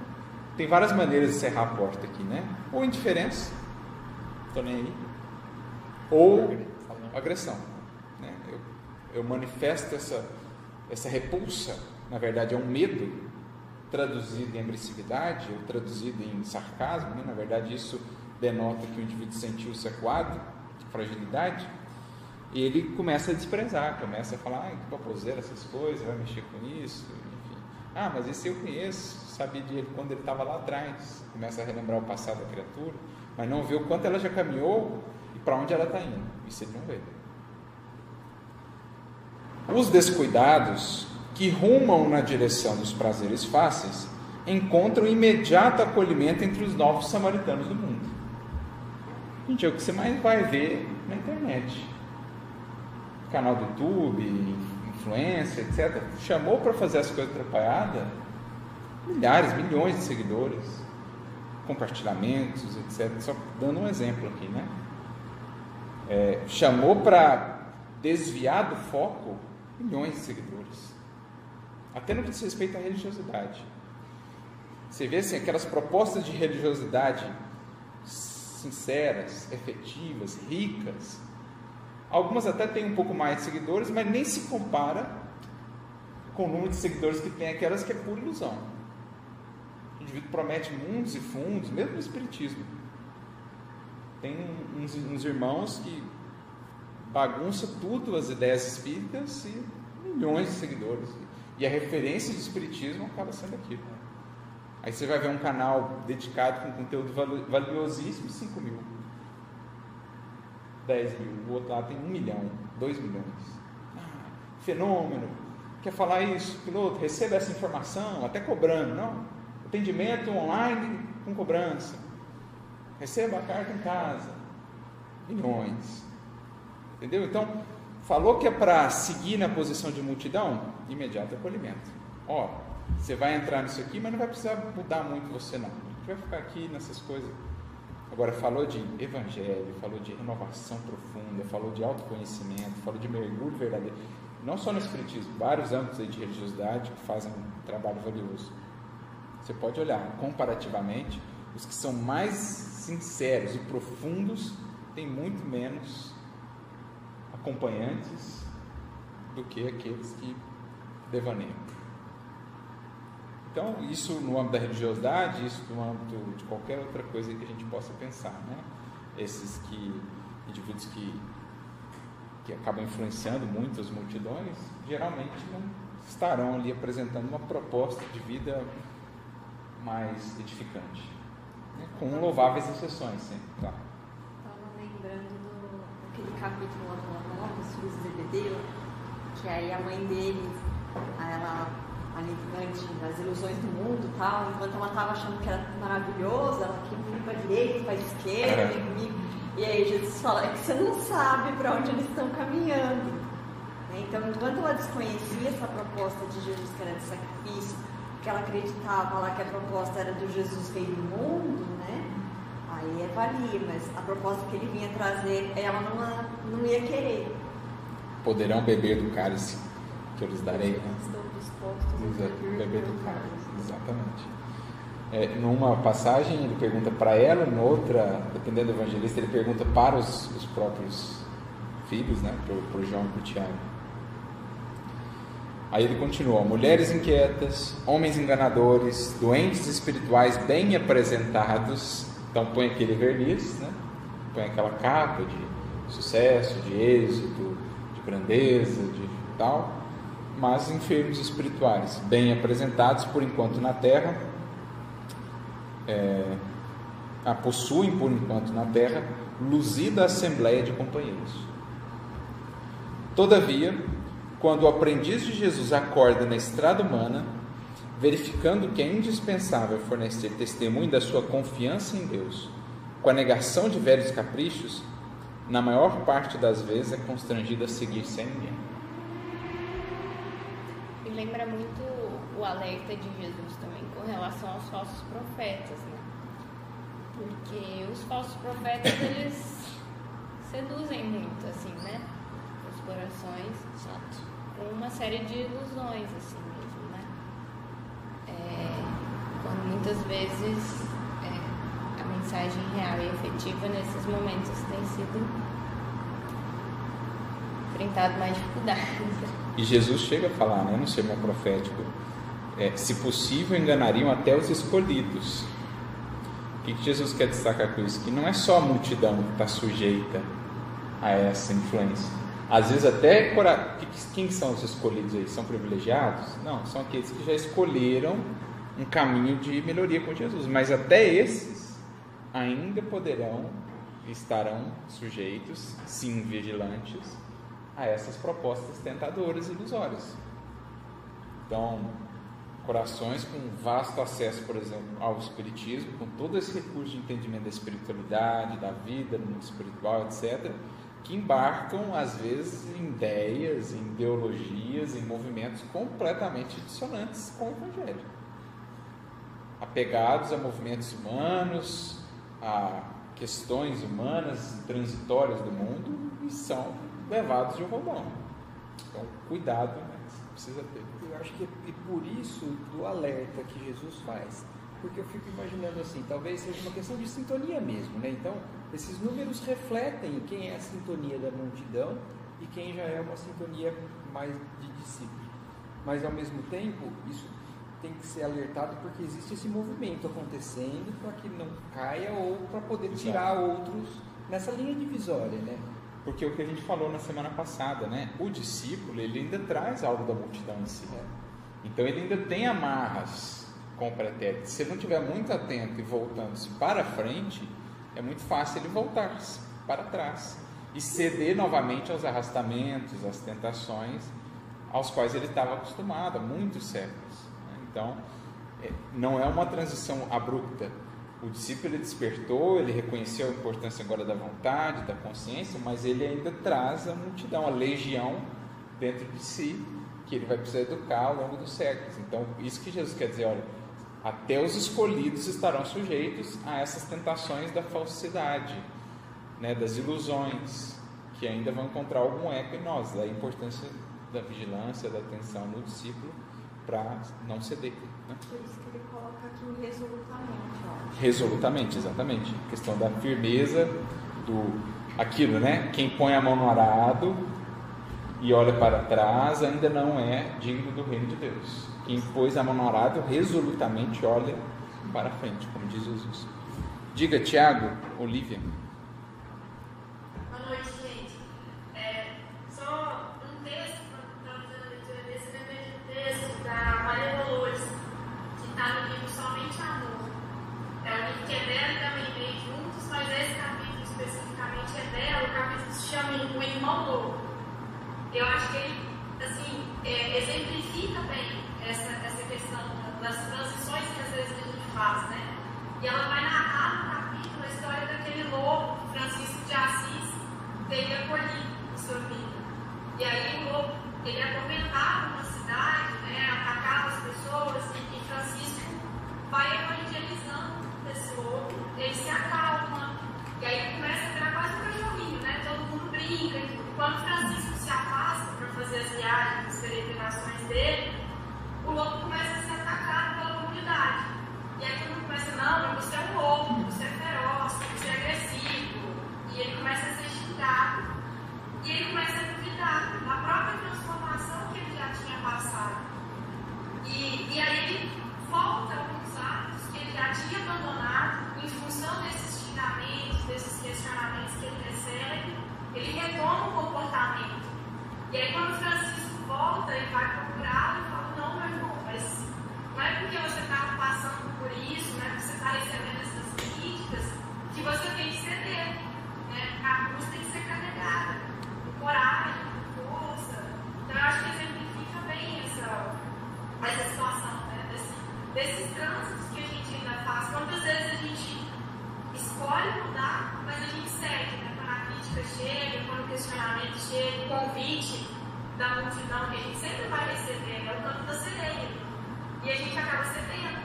tem várias maneiras de cerrar a porta aqui, né? Ou indiferença, estou nem aí. ou agressão. Né? Eu, eu manifesto essa, essa repulsa, na verdade é um medo traduzido em agressividade ou traduzido em sarcasmo, né? na verdade isso denota que o indivíduo sentiu-se acuado, fragilidade, e ele começa a desprezar, começa a falar, ah, que baboseira essas coisas, vai mexer com isso, enfim. Ah, mas esse eu conheço, sabia dele quando ele estava lá atrás, começa a relembrar o passado da criatura, mas não vê o quanto ela já caminhou e para onde ela está indo, isso ele não vê. Os descuidados que rumam na direção dos prazeres fáceis encontram imediato acolhimento entre os novos samaritanos do mundo. Gente, é o que você mais vai ver na internet. Canal do YouTube, influência, etc. Chamou para fazer as coisas atrapalhadas milhares, milhões de seguidores, compartilhamentos, etc. Só dando um exemplo aqui, né? É, chamou para desviar do foco milhões de seguidores. Até no que diz respeito à religiosidade. Você vê assim, aquelas propostas de religiosidade sinceras, efetivas, ricas. Algumas até têm um pouco mais de seguidores, mas nem se compara com o número de seguidores que tem aquelas que é pura ilusão. Indivíduo promete mundos e fundos, mesmo no Espiritismo. Tem uns, uns irmãos que bagunça tudo as ideias espíritas e milhões de seguidores. E a referência do Espiritismo acaba sendo aquilo. Aí você vai ver um canal dedicado com conteúdo valiosíssimo, 5 mil, 10 mil. O outro lado tem 1 milhão, 2 milhões. Ah, fenômeno. Quer falar isso? Piloto, receba essa informação, até cobrando. Não. Atendimento online com cobrança. Receba a carta em casa. Milhões. Entendeu? Então, falou que é para seguir na posição de multidão? Imediato acolhimento. Ó, você vai entrar nisso aqui, mas não vai precisar mudar muito você não. A gente vai ficar aqui nessas coisas. Agora falou de evangelho, falou de renovação profunda, falou de autoconhecimento, falou de mergulho verdadeiro. Não só no espiritismo, vários âmbitos de religiosidade que fazem um trabalho valioso. Você pode olhar comparativamente, os que são mais sinceros e profundos têm muito menos acompanhantes do que aqueles que devaneiam. Então, isso no âmbito da religiosidade, isso no âmbito de qualquer outra coisa que a gente possa pensar, né? Esses que, indivíduos que, que acabam influenciando muito as multidões, geralmente não estarão ali apresentando uma proposta de vida mais edificante, né? com louváveis exceções, sempre, claro. Estava lembrando do, daquele capítulo lá do Amor, dos filhos de Zebedeu, que aí a mãe deles, ela ali antes das ilusões do mundo tal, enquanto ela estava achando que era maravilhoso, ela queria ir para a direita, para a esquerda, comigo. E aí Jesus fala, é que você não sabe para onde eles estão caminhando. Né? Então, enquanto ela desconhecia essa proposta de Jesus que era de sacrifício, que ela acreditava lá que a proposta era do Jesus rei do mundo, né? Aí é valia, mas a proposta que ele vinha trazer, ela não, não ia querer. Poderão beber do cálice que eu lhes darei. Né? Estou dispostos a beber do cálice, exatamente. É, numa passagem ele pergunta para ela, noutra, dependendo do evangelista, ele pergunta para os, os próprios filhos, né, para o João e para o Tiago. Aí ele continua: mulheres inquietas, homens enganadores, doentes espirituais bem apresentados. Então põe aquele verniz, né? põe aquela capa de sucesso, de êxito, de grandeza, de tal, mas enfermos espirituais, bem apresentados por enquanto na terra, é, a possuem por enquanto na terra luzida assembleia de companheiros. Todavia, quando o aprendiz de Jesus acorda na estrada humana, verificando que é indispensável fornecer testemunho da sua confiança em Deus, com a negação de velhos caprichos, na maior parte das vezes é constrangido a seguir sem ninguém. E lembra muito o alerta de Jesus também com relação aos falsos profetas, né? Porque os falsos profetas, *coughs* eles seduzem muito, assim, né? Os corações. Exato uma série de ilusões, assim mesmo, né? É, quando muitas vezes é, a mensagem real e efetiva nesses momentos tem sido enfrentado mais dificuldades. *laughs* E Jesus chega a falar, né, no sermão profético, é, se possível enganariam até os escolhidos. O que, Jesus quer destacar com isso? Que não é só a multidão que está sujeita a essa influência. Às vezes até quem são os escolhidos aí? São privilegiados? Não, são aqueles que já escolheram um caminho de melhoria com Jesus. Mas até esses ainda poderão estarão sujeitos, sim, vigilantes a essas propostas tentadoras e ilusórias. Então, corações com vasto acesso, por exemplo, ao espiritismo, com todo esse recurso de entendimento da espiritualidade, da vida no mundo espiritual, etc, que embarcam às vezes em ideias, em ideologias, em movimentos completamente dissonantes com o evangelho. Apegados a movimentos humanos, a questões humanas transitórias do mundo e são levados de roubão. Então, cuidado, né? precisa ter. Eu acho que e por isso do alerta que Jesus faz, porque eu fico imaginando assim, talvez seja uma questão de sintonia mesmo, né? Então, esses números refletem quem é a sintonia da multidão e quem já é uma sintonia mais de discípulo. Mas ao mesmo tempo, isso tem que ser alertado porque existe esse movimento acontecendo para que não caia ou para poder tirar Exato. outros nessa linha divisória, né? Porque o que a gente falou na semana passada, né? O discípulo, ele ainda traz algo da multidão em si. Né? Então ele ainda tem amarras com o pretérito. Se ele não estiver muito atento e voltando-se para frente, é muito fácil ele voltar para trás e ceder novamente aos arrastamentos, às tentações aos quais ele estava acostumado há muitos séculos. Né? Então, é, não é uma transição abrupta, o discípulo despertou, ele reconheceu a importância agora da vontade, da consciência, mas ele ainda traz a multidão, a legião dentro de si, que ele vai precisar educar ao longo dos séculos. Então, isso que Jesus quer dizer, olha, até os escolhidos estarão sujeitos a essas tentações da falsidade, né, das ilusões, que ainda vão encontrar algum eco em nós, da importância da vigilância, da atenção no discípulo, para não ceder. Né? Por isso que ele coloca aqui resolutamente. Ó. Resolutamente, exatamente. A questão da firmeza, do aquilo, né? Quem põe a mão no arado e olha para trás ainda não é digno do reino de Deus. Quem pôs a mão arado resolutamente olha para frente, como diz Jesus. Diga, Tiago, Olívia. Chega, o convite da multidão que a gente sempre vai receber, é o canto da sereia. E a gente acaba cedendo.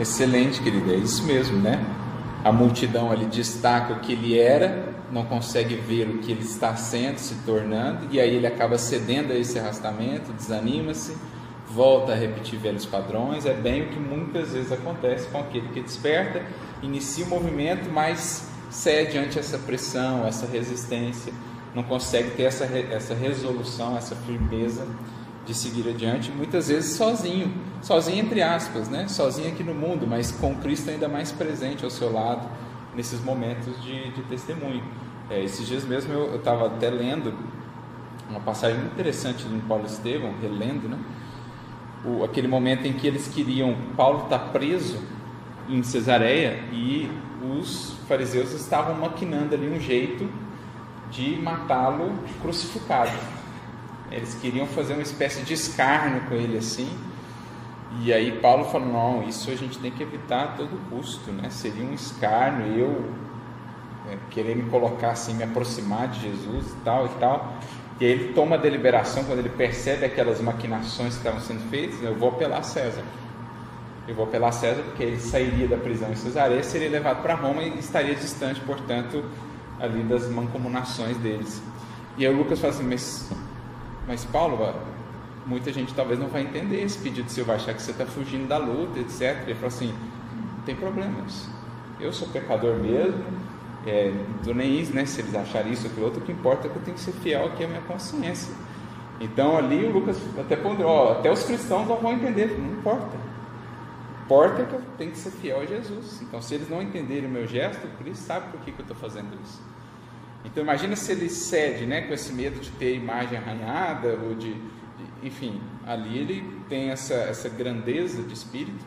Excelente, querida, é isso mesmo, né? A multidão ali destaca o que ele era, não consegue ver o que ele está sendo, se tornando, e aí ele acaba cedendo a esse arrastamento, desanima-se, volta a repetir velhos padrões. É bem o que muitas vezes acontece com aquele que desperta, inicia o movimento, mas cede ante essa pressão, essa resistência, não consegue ter essa, essa resolução, essa firmeza de seguir adiante, muitas vezes sozinho, sozinho entre aspas, né? sozinho aqui no mundo, mas com Cristo ainda mais presente ao seu lado nesses momentos de, de testemunho. É, esses dias mesmo eu estava até lendo uma passagem muito interessante de Paulo Estevão, relendo, né? O, aquele momento em que eles queriam, Paulo está preso em Cesareia e os fariseus estavam maquinando ali um jeito de matá-lo crucificado. Eles queriam fazer uma espécie de escárnio com ele assim. E aí Paulo falou: não, isso a gente tem que evitar a todo custo, né? Seria um escárnio eu é, querer me colocar assim, me aproximar de Jesus e tal e tal. E aí ele toma a deliberação quando ele percebe aquelas maquinações que estavam sendo feitas: eu vou apelar a César. Eu vou apelar César porque ele sairia da prisão em Cesareia, seria levado para Roma e estaria distante, portanto, ali das mancomunações deles. E aí o Lucas fala assim: mas, mas Paulo, muita gente talvez não vai entender esse pedido seu, vai achar que você está fugindo da luta, etc. Ele fala assim: não tem problemas. Eu sou pecador mesmo, é, estou nem isso, né? Se eles acharem isso ou aquilo outro, o que importa é que eu tenho que ser fiel aqui à minha consciência. Então ali o Lucas até ponderou, até os cristãos não vão entender, não importa importa que eu tenho que ser fiel a Jesus. Então, se eles não entenderem o meu gesto, Cristo sabe por que, que eu estou fazendo isso. Então, imagina se ele cede, né, com esse medo de ter imagem arranhada ou de, de enfim, ali ele tem essa, essa grandeza de espírito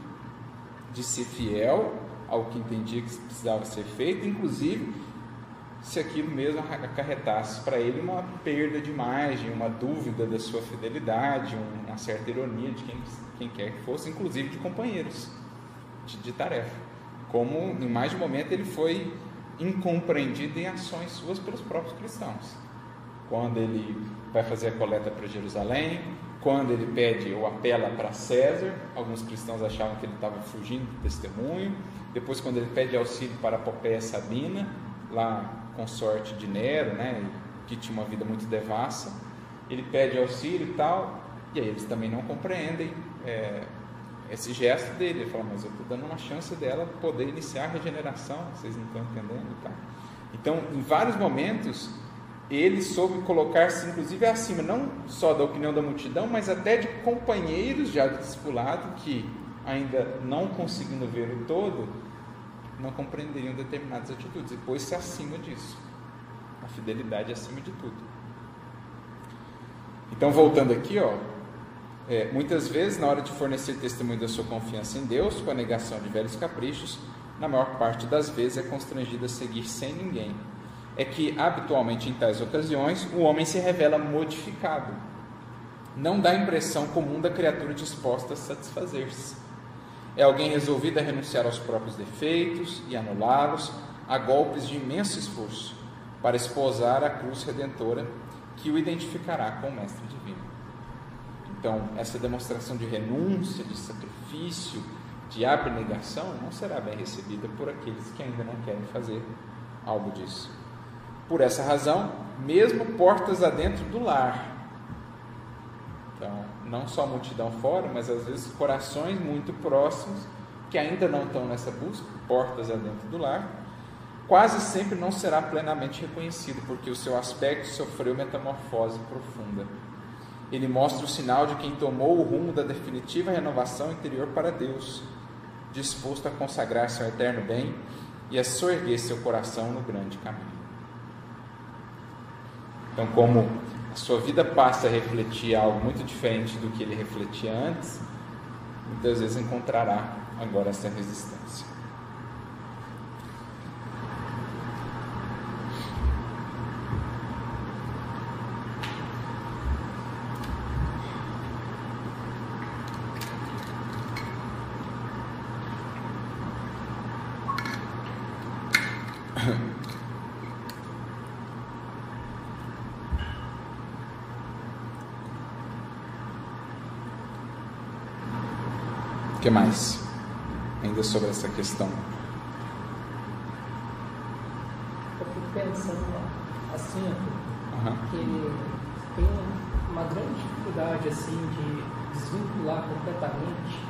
de ser fiel ao que entendia que precisava ser feito, inclusive se aquilo mesmo acarretasse para ele uma perda de imagem, uma dúvida da sua fidelidade, uma certa ironia de quem, quem quer que fosse, inclusive de companheiros de, de tarefa. Como em mais de um momento ele foi incompreendido em ações suas pelos próprios cristãos. Quando ele vai fazer a coleta para Jerusalém, quando ele pede ou apela para César, alguns cristãos achavam que ele estava fugindo do testemunho. Depois, quando ele pede auxílio para a Sabina, lá consorte de Nero, né, que tinha uma vida muito devassa, ele pede auxílio e tal, e aí eles também não compreendem é, esse gesto dele. Ele fala, mas eu estou dando uma chance dela poder iniciar a regeneração, vocês não estão entendendo tal. Então, em vários momentos, ele soube colocar-se, inclusive, acima, não só da opinião da multidão, mas até de companheiros já de discipulado que, ainda não conseguindo ver o todo, não compreenderiam determinadas atitudes e pôs-se acima disso. A fidelidade acima de tudo. Então, voltando aqui, ó, é, muitas vezes, na hora de fornecer testemunho da sua confiança em Deus, com a negação de velhos caprichos, na maior parte das vezes é constrangido a seguir sem ninguém. É que, habitualmente, em tais ocasiões, o homem se revela modificado. Não dá a impressão comum da criatura disposta a satisfazer-se é alguém resolvido a renunciar aos próprios defeitos e anulá-los a golpes de imenso esforço para esposar a cruz redentora que o identificará com o Mestre Divino. Então, essa demonstração de renúncia, de sacrifício, de abnegação não será bem recebida por aqueles que ainda não querem fazer algo disso. Por essa razão, mesmo portas adentro do lar, não só multidão fora, mas às vezes corações muito próximos que ainda não estão nessa busca, portas adentro do lar, quase sempre não será plenamente reconhecido, porque o seu aspecto sofreu metamorfose profunda. Ele mostra o sinal de quem tomou o rumo da definitiva renovação interior para Deus, disposto a consagrar seu eterno bem e a soerguer seu coração no grande caminho. Então, como sua vida passa a refletir algo muito diferente do que ele refletia antes, muitas vezes encontrará agora essa resistência. O que mais? Ainda sobre essa questão. Eu fico pensando assim, uhum. que tem uma grande dificuldade assim de desvincular completamente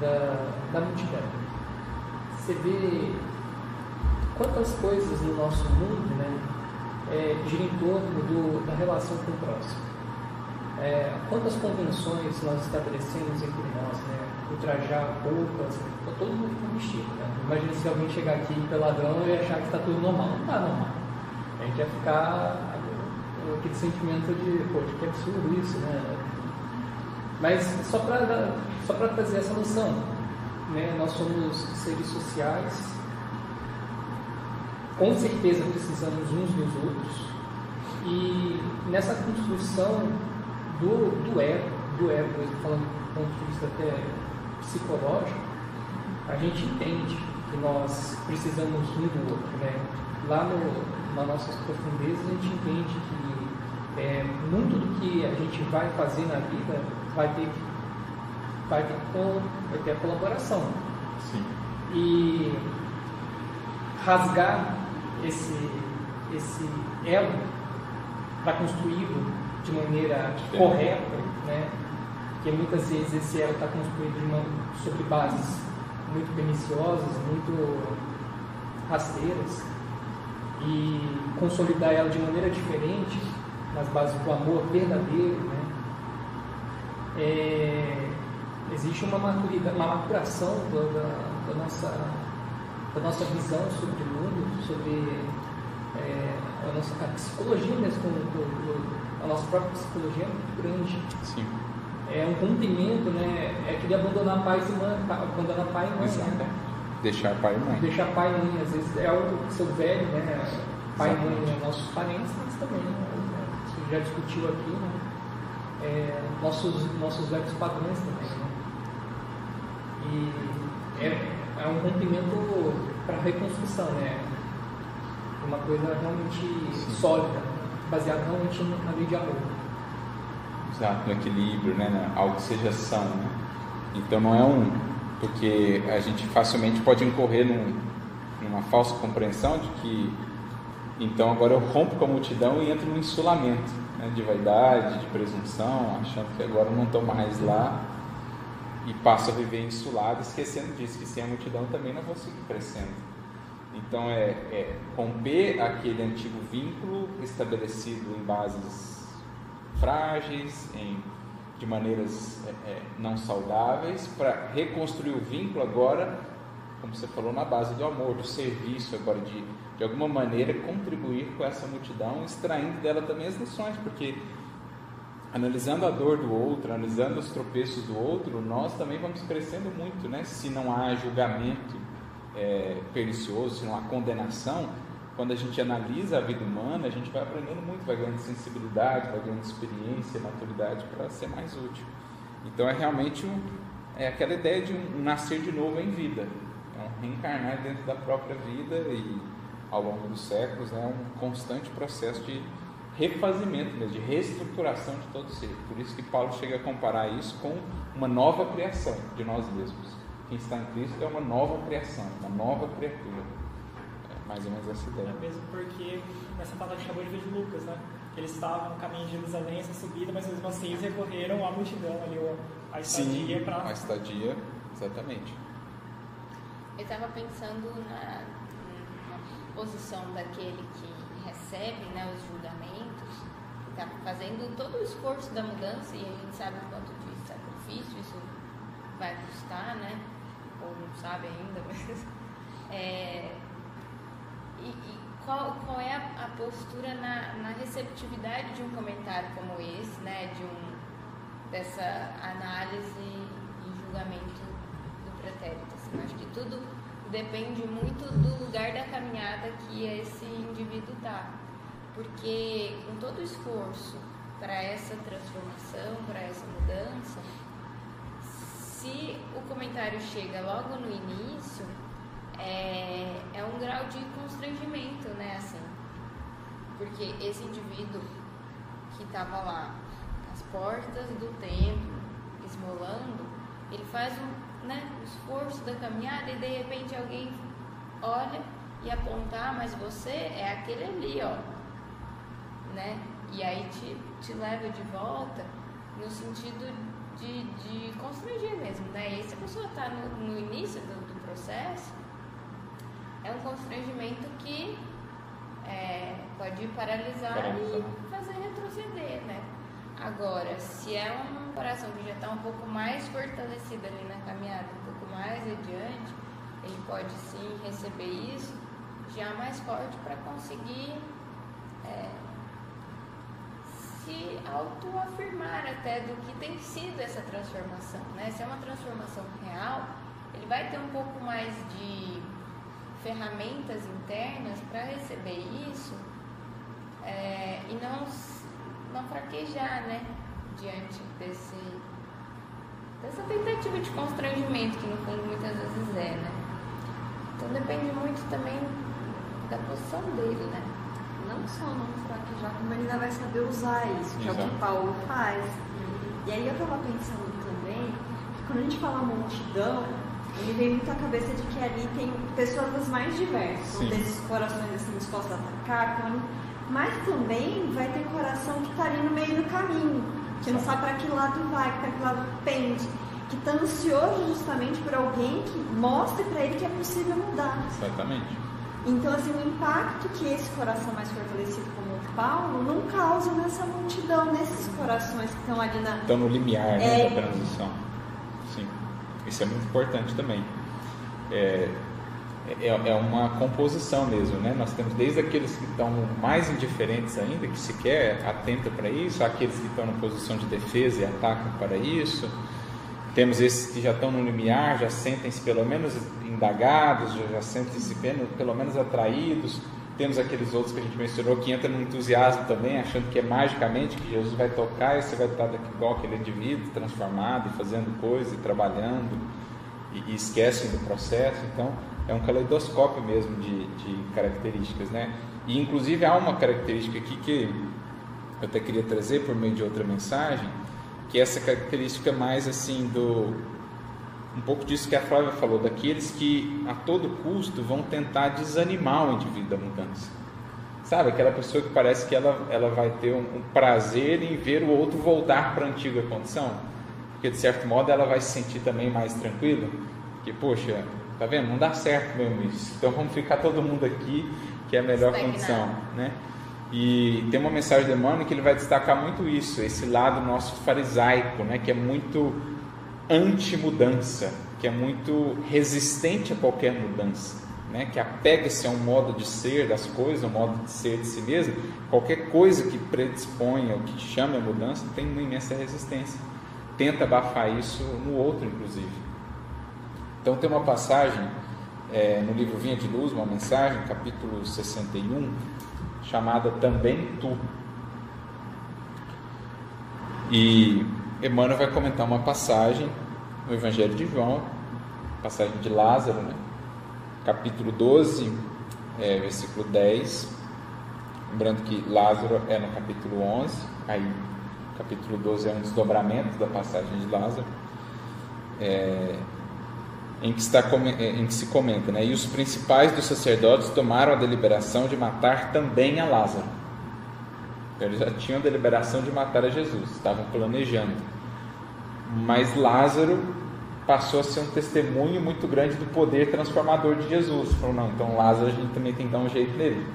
da, da multidão. Você vê quantas coisas no nosso mundo né, é, giram em torno do, da relação com o próximo. É, quantas convenções nós estabelecemos entre nós, né? Ultrajar roupas, tá todo mundo com vestido, né? Imagina se alguém chegar aqui peladão e achar que está tudo normal. Não está normal. A gente vai ficar aquele sentimento de, poxa, que absurdo isso, né? Mas só para só trazer essa noção, né? Nós somos seres sociais, com certeza precisamos uns dos outros, e nessa construção do, do ego, do ego, falando do ponto de vista até psicológico, a gente entende que nós precisamos um do outro, né? Lá no, nas nossas profundezas a gente entende que é, muito do que a gente vai fazer na vida vai ter vai ter, vai ter a colaboração. Sim. E rasgar esse, esse elo para construí-lo de maneira correta, né? Porque muitas vezes esse elo está construído uma, sobre bases muito perniciosas, muito rasteiras, e consolidar ela de maneira diferente, nas bases do amor verdadeiro, né? É, existe uma, maturidade, uma maturação da, da, nossa, da nossa visão sobre o mundo, sobre é, a nossa a psicologia mesmo, a nossa própria psicologia é muito grande. Sim. É um rompimento, né? É aquele abandonar pai e mãe, abandonar pai e mãe. Exato. Né? Deixar pai e mãe. Deixar pai e mãe, às vezes é o seu velho, né? Pai e mãe, né? nossos parentes, mas também, né? Você já discutiu aqui, né? É, nossos, nossos velhos padrões também, né? E é, é um rompimento para reconstrução, né? Uma coisa realmente Sim. sólida, baseada realmente na lei de amor. Exato, no equilíbrio, né? Algo que seja são, né? Então não é um. Porque a gente facilmente pode incorrer num, numa falsa compreensão de que então agora eu rompo com a multidão e entro no insulamento né, de vaidade, de presunção, achando que agora eu não estou mais lá e passo a viver insulado, esquecendo disso, que sem a multidão também não vou seguir crescendo. Então é, é romper aquele antigo vínculo estabelecido em bases frágeis, em, de maneiras é, é, não saudáveis, para reconstruir o vínculo agora, como você falou, na base do amor, do serviço, agora de, de alguma maneira contribuir com essa multidão, extraindo dela também as lições, porque analisando a dor do outro, analisando os tropeços do outro, nós também vamos crescendo muito, né? Se não há julgamento é, pernicioso, se não há condenação, quando a gente analisa a vida humana, a gente vai aprendendo muito, vai ganhando sensibilidade, vai ganhando experiência, maturidade para ser mais útil. Então é realmente um, é aquela ideia de um nascer de novo em vida, é um reencarnar dentro da própria vida e ao longo dos séculos é um constante processo de refazimento mesmo, de reestruturação de todo ser. Por isso que Paulo chega a comparar isso com uma nova criação de nós mesmos. Quem está em Cristo é uma nova criação, uma nova criatura. Mais ou menos essa ideia. É mesmo porque nessa fala que acabou de ver de Lucas, né? Eles estavam no caminho de Jerusalém, essa subida, mas mesmo assim eles recorreram à multidão ali, a estadia para. A estadia, exatamente. Eu estava pensando na, na posição daquele que recebe né, os julgamentos, está fazendo todo o esforço da mudança e a gente sabe o quanto de sacrifício isso vai custar, né? Ou não sabe ainda, mas. *laughs* É, e, e qual, qual é a, a postura na, na, receptividade de um comentário como esse, né? De um, dessa análise e julgamento do pretérito. Assim, acho que tudo depende muito do lugar da caminhada que esse indivíduo está. Porque com todo o esforço para essa transformação, para essa mudança, se o comentário chega logo no início, é, é um grau de constrangimento, né? Assim, porque esse indivíduo que estava lá, às portas do templo, esmolando, ele faz um né, esforço da caminhada e de repente alguém olha e apontar, mas você é aquele ali, ó, né? E aí te, te leva de volta no sentido de, de constranger mesmo, né? E se a pessoa está no, no, início do, do, processo, é um constrangimento que é, pode paralisar, Paralisar. e fazer retroceder, né? Agora, se é um coração que já está um pouco mais fortalecido ali na caminhada, um pouco mais adiante, ele pode sim receber isso já mais forte para conseguir é, se autoafirmar até do que tem sido essa transformação. Né? Se é uma transformação real, ele vai ter um pouco mais de ferramentas internas para receber isso é, e não, não fraquejar né? diante desse, dessa tentativa de constrangimento que no fundo muitas vezes é. Né? Então depende muito também da posição dele, né? não só não fraquejar, como ele ainda vai saber usar isso, que é o que Paulo faz. E aí eu estava pensando também que quando a gente fala multidão, me vem muito à cabeça de que ali tem pessoas das mais diversas, Sim. desses corações assim dispostos a atacar, mas também vai ter coração que está ali no meio do caminho, que não sabe para que lado vai, para que lado pende, que está ansioso justamente por alguém que mostre para ele que é possível mudar. Exatamente. Então, assim, o impacto que esse coração mais fortalecido como o Paulo não causa nessa multidão, nesses corações que estão ali na. Estão no limiar né, É. da transição. Isso é muito importante também. É, é, é uma composição mesmo, né? Nós temos desde aqueles que estão mais indiferentes ainda, que sequer atentam para isso, aqueles que estão na posição de defesa e atacam para isso. Temos esses que já estão no limiar, já sentem-se pelo menos indagados, já, sentem-se pelo menos atraídos. Temos aqueles outros que a gente mencionou que entram no entusiasmo também, achando que é magicamente que Jesus vai tocar e você vai estar daqui igual aquele indivíduo, transformado fazendo coisa e trabalhando e, e esquecem do processo. Então, é um caleidoscópio mesmo de, de características, né? E inclusive há uma característica aqui que eu até queria trazer por meio de outra mensagem, que é essa característica mais assim do um pouco disso que a Flávia falou, daqueles que a todo custo vão tentar desanimar o indivíduo da mudança. Sabe, aquela pessoa que parece que ela, ela vai ter um, um prazer em ver o outro voltar para a antiga condição, porque de certo modo ela vai se sentir também mais tranquila, que poxa, tá vendo, não dá certo mesmo isso, então vamos ficar todo mundo aqui, que é a melhor Estagnado. condição, né? E tem uma mensagem do Emmanuel que ele vai destacar muito isso, esse lado nosso farisaico, né, que é muito anti-mudança, que é muito resistente a qualquer mudança, né, que apega-se a um modo de ser das coisas, um modo de ser de si mesmo. Qualquer coisa que predisponha ou que chame a mudança tem uma imensa resistência. Tenta abafar isso no outro, inclusive. Então tem uma passagem é, no livro Vinha de Luz, uma mensagem, capítulo 61, chamada Também Tu. E Emmanuel vai comentar uma passagem no Evangelho de João, passagem de Lázaro, né? capítulo 12, é, versículo 10. Lembrando que Lázaro é no capítulo 11, aí capítulo 12 é um desdobramento da passagem de Lázaro. É, em que, está, eh, em que se comenta, né? E os principais dos sacerdotes tomaram a deliberação de matar também a Lázaro. Então, Eles já tinham a deliberação de matar a Jesus, estavam planejando. Mas Lázaro passou a ser um testemunho muito grande do poder transformador de Jesus. Falou, não, então Lázaro a gente também tem que dar um jeito nele.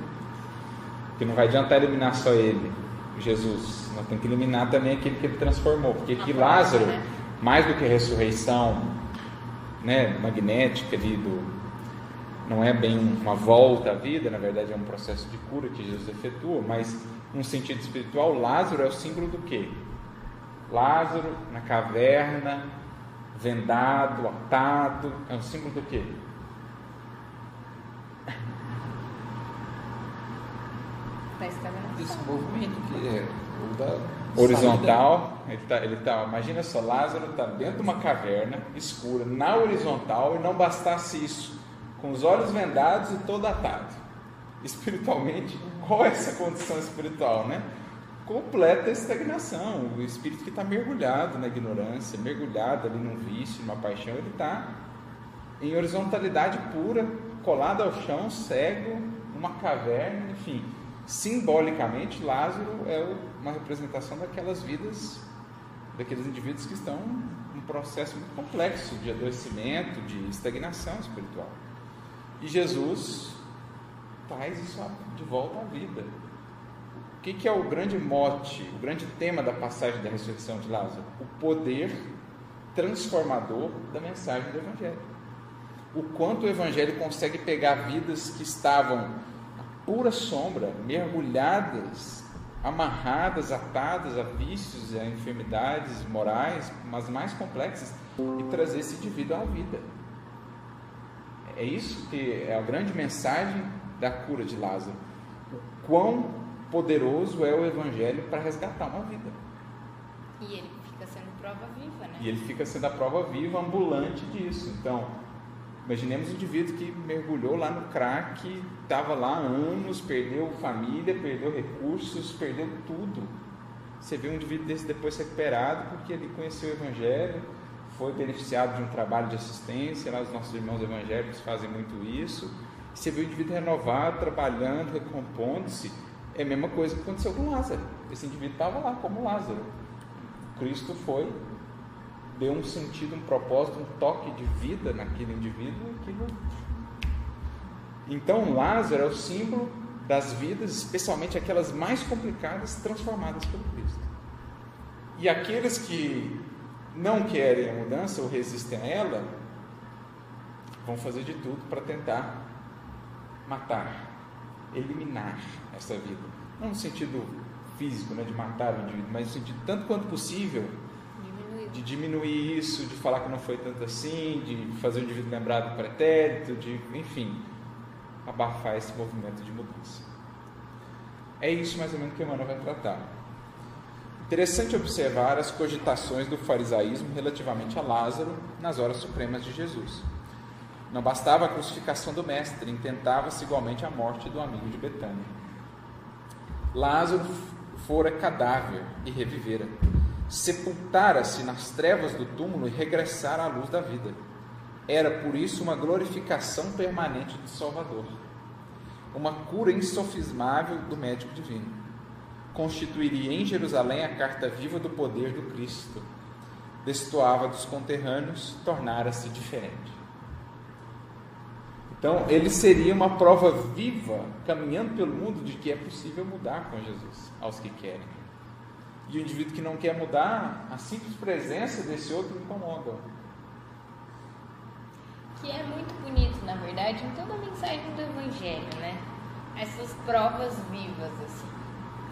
Porque não vai adiantar eliminar só ele, Jesus. Nós temos que eliminar também aquele que ele transformou. Porque aqui Lázaro, né? mais do que ressurreição né, magnética ali do não é bem uma volta à vida, na verdade é um processo de cura que Jesus efetua, mas num sentido espiritual, Lázaro é o símbolo do quê? Lázaro na caverna, vendado, atado, é um símbolo do quê? Da estagnação. Esse movimento que é o da Horizontal, ele tá, ele tá, imagina só, Lázaro está dentro de uma caverna escura, na horizontal, e não bastasse isso, com os olhos vendados e todo atado. Espiritualmente, qual é essa condição espiritual, né? Completa estagnação. O espírito que está mergulhado na ignorância, mergulhado ali num vício, numa paixão, ele está em horizontalidade pura, colado ao chão, cego, numa caverna, enfim. Simbolicamente, Lázaro é uma representação daquelas vidas, daqueles indivíduos que estão num processo muito complexo de adoecimento, de estagnação espiritual. E Jesus traz isso de volta à vida. O que, que é o grande mote, o grande tema da passagem da ressurreição de Lázaro? O poder transformador da mensagem do Evangelho. O quanto o Evangelho consegue pegar vidas que estavam a pura sombra, mergulhadas, amarradas, atadas a vícios, a enfermidades morais, mas mais complexas, e trazer esse indivíduo à vida. É isso que é a grande mensagem da cura de Lázaro. O quão poderoso é o Evangelho para resgatar uma vida. E ele fica sendo prova viva, né? E ele fica sendo a prova viva, ambulante disso. Então, imaginemos um indivíduo que mergulhou lá no crack, estava lá anos, perdeu família, perdeu recursos, perdeu tudo. Você vê um indivíduo desse depois recuperado porque ele conheceu o Evangelho, foi beneficiado de um trabalho de assistência, lá os nossos irmãos evangélicos fazem muito isso você vê o indivíduo renovado, trabalhando, recompondo-se. É a mesma coisa que aconteceu com Lázaro. Esse indivíduo estava lá como Lázaro. Cristo foi, deu um sentido, um propósito, um toque de vida naquele indivíduo. Aquilo... Então, Lázaro é o símbolo das vidas, especialmente aquelas mais complicadas, transformadas pelo Cristo. E aqueles que não querem a mudança ou resistem a ela, vão fazer de tudo para tentar matar, eliminar essa vida. Não no sentido físico, né, de matar o indivíduo, mas no sentido tanto quanto possível diminuir. de diminuir isso, de falar que não foi tanto assim, de fazer o indivíduo lembrar do pretérito, de, enfim, abafar esse movimento de mudança. É isso mais ou menos que Emmanuel vai tratar. Interessante observar as cogitações do farisaísmo relativamente a Lázaro nas horas supremas de Jesus. Não bastava a crucificação do Mestre, intentava-se igualmente a morte do amigo de Betânia. Lázaro fora cadáver e revivera. Sepultara-se nas trevas do túmulo e regressara à luz da vida. Era por isso uma glorificação permanente do Salvador, uma cura insofismável do médico divino. Constituiria em Jerusalém a carta viva do poder do Cristo. Destoava dos conterrâneos, tornara-se diferente. Então, ele seria uma prova viva, caminhando pelo mundo, de que é possível mudar com Jesus, aos que querem. E o indivíduo que não quer mudar, a simples presença desse outro incomoda. Que é muito bonito, na verdade, em toda a mensagem do Evangelho, né? Essas provas vivas, assim.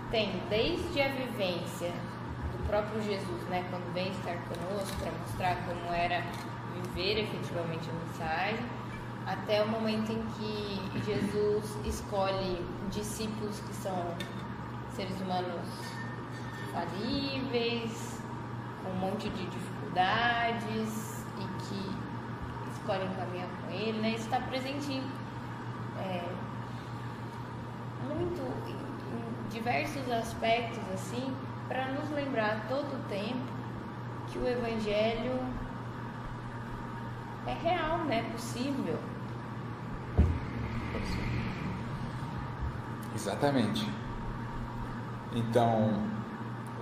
Tem desde a vivência do próprio Jesus, né? Quando vem estar conosco para mostrar como era viver efetivamente a mensagem até o momento em que Jesus escolhe discípulos que são seres humanos falíveis, com um monte de dificuldades e que escolhem caminhar com ele, né? Isso está presente é, muito em, em diversos aspectos assim, para nos lembrar todo o tempo que o Evangelho é real, né? Possível. Exatamente. Então,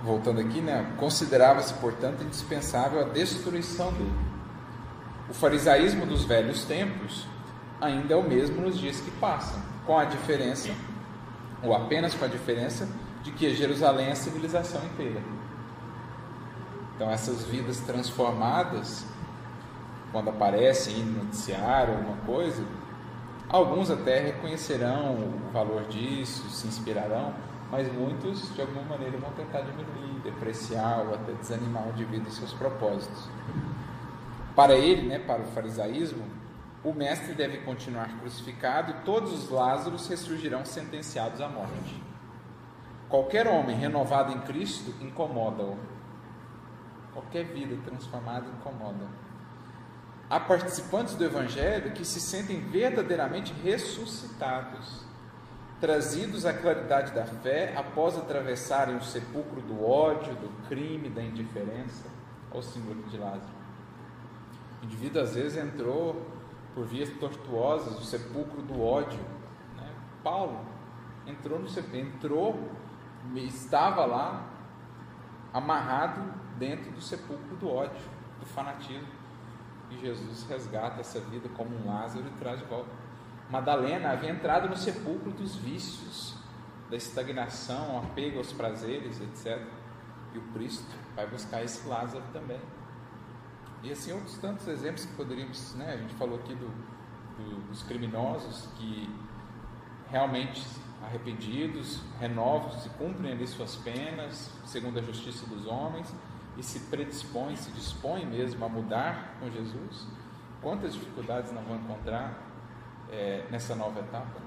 voltando aqui, né, considerava-se, portanto, indispensável a destruição dele. O farisaísmo dos velhos tempos ainda é o mesmo nos dias que passam, com a diferença, ou apenas com a diferença, de que Jerusalém é a civilização inteira. Então, essas vidas transformadas, quando aparecem no noticiário, alguma coisa, Alguns até reconhecerão o valor disso, se inspirarão, mas muitos de alguma maneira vão tentar diminuir, depreciar ou até desanimar o indivíduo em seus propósitos. Para ele, né, para o farisaísmo, o mestre deve continuar crucificado e todos os Lázaros ressurgirão sentenciados à morte. Qualquer homem renovado em Cristo incomoda-o. Qualquer vida transformada incomoda. Há participantes do Evangelho que se sentem verdadeiramente ressuscitados, trazidos à claridade da fé após atravessarem o sepulcro do ódio, do crime, da indiferença, ao símbolo de Lázaro. O indivíduo às vezes entrou por vias tortuosas, o sepulcro do ódio. Né? Paulo entrou no sepulcro, entrou, estava lá amarrado dentro do sepulcro do ódio, do fanatismo. E Jesus resgata essa vida como um Lázaro e traz de volta. Madalena havia entrado no sepulcro dos vícios, da estagnação, apego aos prazeres, etc. E o Cristo vai buscar esse Lázaro também. E assim outros tantos exemplos que poderíamos, né? A gente falou aqui do, do, dos criminosos que realmente arrependidos, renovam, se cumprem ali suas penas, segundo a justiça dos homens, e se predispõem, se dispõem mesmo a mudar com Jesus. Quantas dificuldades não vão encontrar é, nessa nova etapa?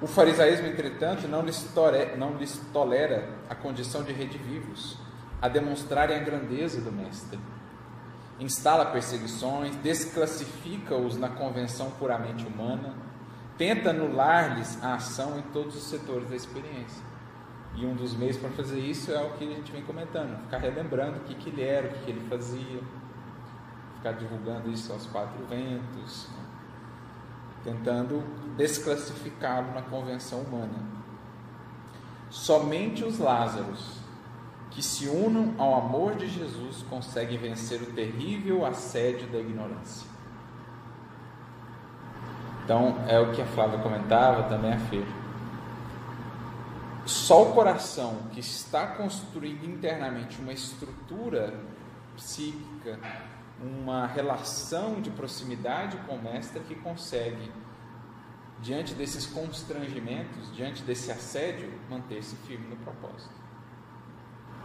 O farisaísmo, entretanto, não lhes, tolera, não lhes tolera a condição de redivivos, a demonstrarem a grandeza do Mestre. Instala perseguições, desclassifica-os na convenção puramente humana, tenta anular-lhes a ação em todos os setores da experiência. E um dos meios para fazer isso é o que a gente vem comentando, ficar relembrando o que, que ele era, o que, que ele fazia, ficar divulgando isso aos quatro ventos, né? tentando desclassificá-lo na convenção humana. Somente os Lázaros que se unam ao amor de Jesus conseguem vencer o terrível assédio da ignorância. Então, é o que a Flávia comentava, também a Fer. Só o coração que está construindo internamente uma estrutura psíquica, uma relação de proximidade com o Mestre que consegue, diante desses constrangimentos, diante desse assédio, manter-se firme no propósito.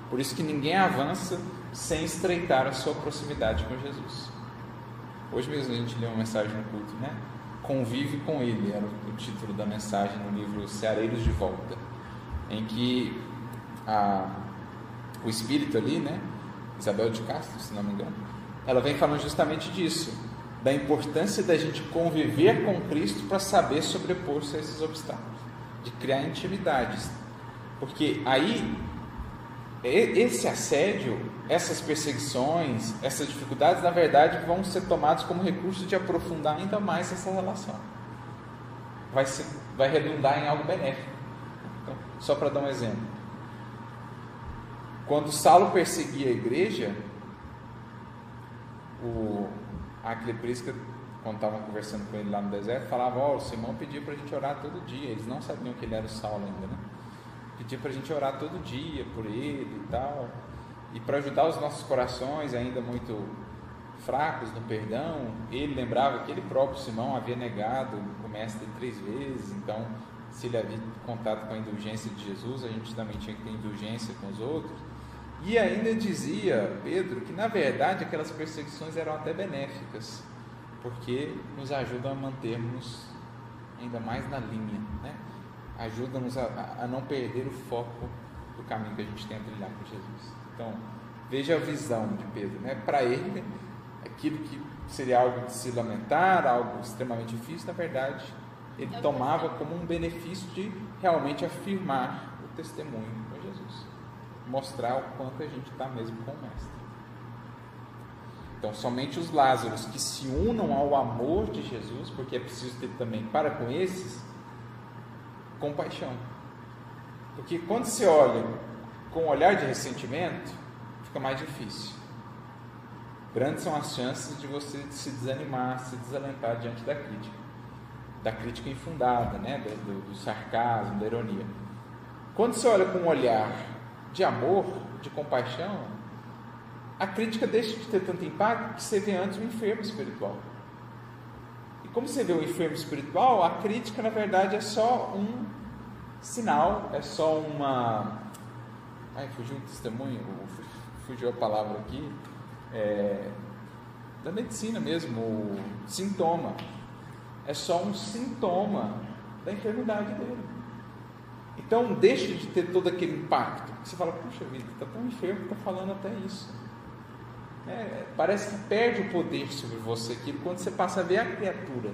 Por isso que ninguém avança sem estreitar a sua proximidade com Jesus. Hoje mesmo a gente leu uma mensagem no culto, né? Convive com Ele, era o título da mensagem no livro Ceareiros de Volta, em que a, o espírito ali, né, Isabel de Castro, se não me engano, ela vem falando justamente disso, da importância da gente conviver com Cristo para saber sobrepor-se a esses obstáculos, de criar intimidades, porque aí esse assédio, essas perseguições, essas dificuldades, na verdade, vão ser tomados como recurso de aprofundar ainda mais essa relação. Vai, vai redundar em algo benéfico. Só para dar um exemplo. Quando Saulo perseguia a igreja, o, a Prisca, quando estavam conversando com ele lá no deserto, falava: Ó, oh, o Simão pediu para a gente orar todo dia. Eles não sabiam que ele era o Saulo ainda, né? pedir para a gente orar todo dia por ele e tal. E para ajudar os nossos corações ainda muito fracos no perdão, ele lembrava que ele próprio, Simão, havia negado o Mestre três vezes, então, se ele havia contato com a indulgência de Jesus, a gente também tinha que ter indulgência com os outros. E ainda dizia Pedro que, na verdade, aquelas perseguições eram até benéficas, porque nos ajudam a mantermos ainda mais na linha, né? ajuda-nos a, a, não perder o foco do caminho que a gente tem a trilhar com Jesus. Então, veja a visão de Pedro. Né? Para ele, aquilo que seria algo de se lamentar, algo extremamente difícil, na verdade, ele tomava como um benefício de realmente afirmar o testemunho com Jesus. Mostrar o quanto a gente está mesmo com o Mestre. Então, somente os Lázaros que se unam ao amor de Jesus, porque é preciso ter também para com esses compaixão. Porque quando se olha com um olhar de ressentimento, fica mais difícil. Grandes são as chances de você se desanimar, se desalentar diante da crítica. Da crítica infundada, né? do, do sarcasmo, da ironia. Quando você olha com um olhar de amor, de compaixão, a crítica deixa de ter tanto impacto que você vê antes um enfermo espiritual. E como você vê o enfermo espiritual, a crítica na verdade é só um sinal, é só uma. Ai, fugiu o testemunho, fugiu a palavra aqui. É... Da medicina mesmo, o sintoma. É só um sintoma da enfermidade dele. Então deixa de ter todo aquele impacto. Você fala, puxa vida, está tão enfermo que está falando até isso. É, parece que perde o poder sobre você aquilo quando você passa a ver a criatura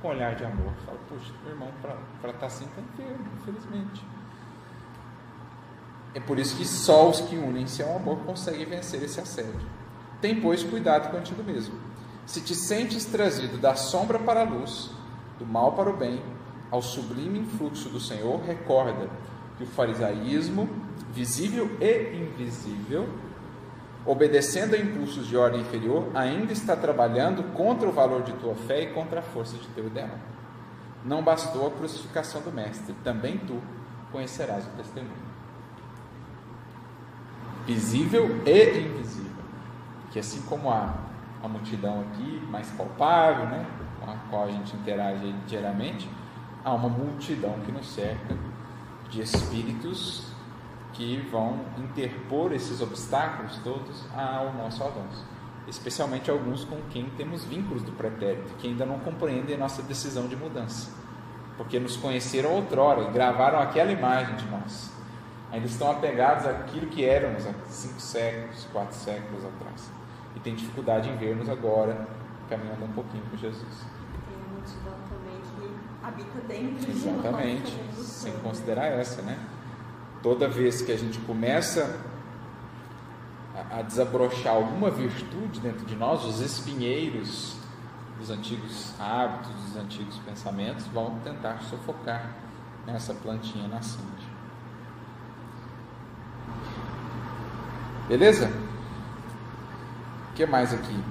com olhar de amor. Fala, puxa, meu irmão, para estar tá assim está enfermo, infelizmente. É por isso que só os que unem-se ao amor conseguem vencer esse assédio. Tem, pois, cuidado contigo mesmo. Se te sentes trazido da sombra para a luz, do mal para o bem, ao sublime influxo do Senhor, recorda que o farisaísmo, visível e invisível, obedecendo a impulsos de ordem inferior, ainda está trabalhando contra o valor de tua fé e contra a força de teu ideal. Não bastou a crucificação do Mestre, também tu conhecerás o testemunho. Visível e invisível. Que assim como há a multidão aqui, mais palpável, né, a qual a gente interage diariamente, há uma multidão que nos cerca de espíritos que vão interpor esses obstáculos todos ao nosso avanço. Especialmente alguns com quem temos vínculos do pretérito, que ainda não compreendem nossa decisão de mudança, porque nos conheceram outrora e gravaram aquela imagem de nós. Ainda estão apegados àquilo que éramos há cinco séculos, quatro séculos atrás. E têm dificuldade em ver-nos agora caminhando um pouquinho com Jesus. Multidão também que habita dentro Exatamente, de nós. sem considerar essa, né? toda vez que a gente começa a, a desabrochar alguma virtude dentro de nós, os espinheiros dos antigos hábitos, dos antigos pensamentos, vão tentar sufocar essa plantinha nascente. Beleza? O que mais aqui?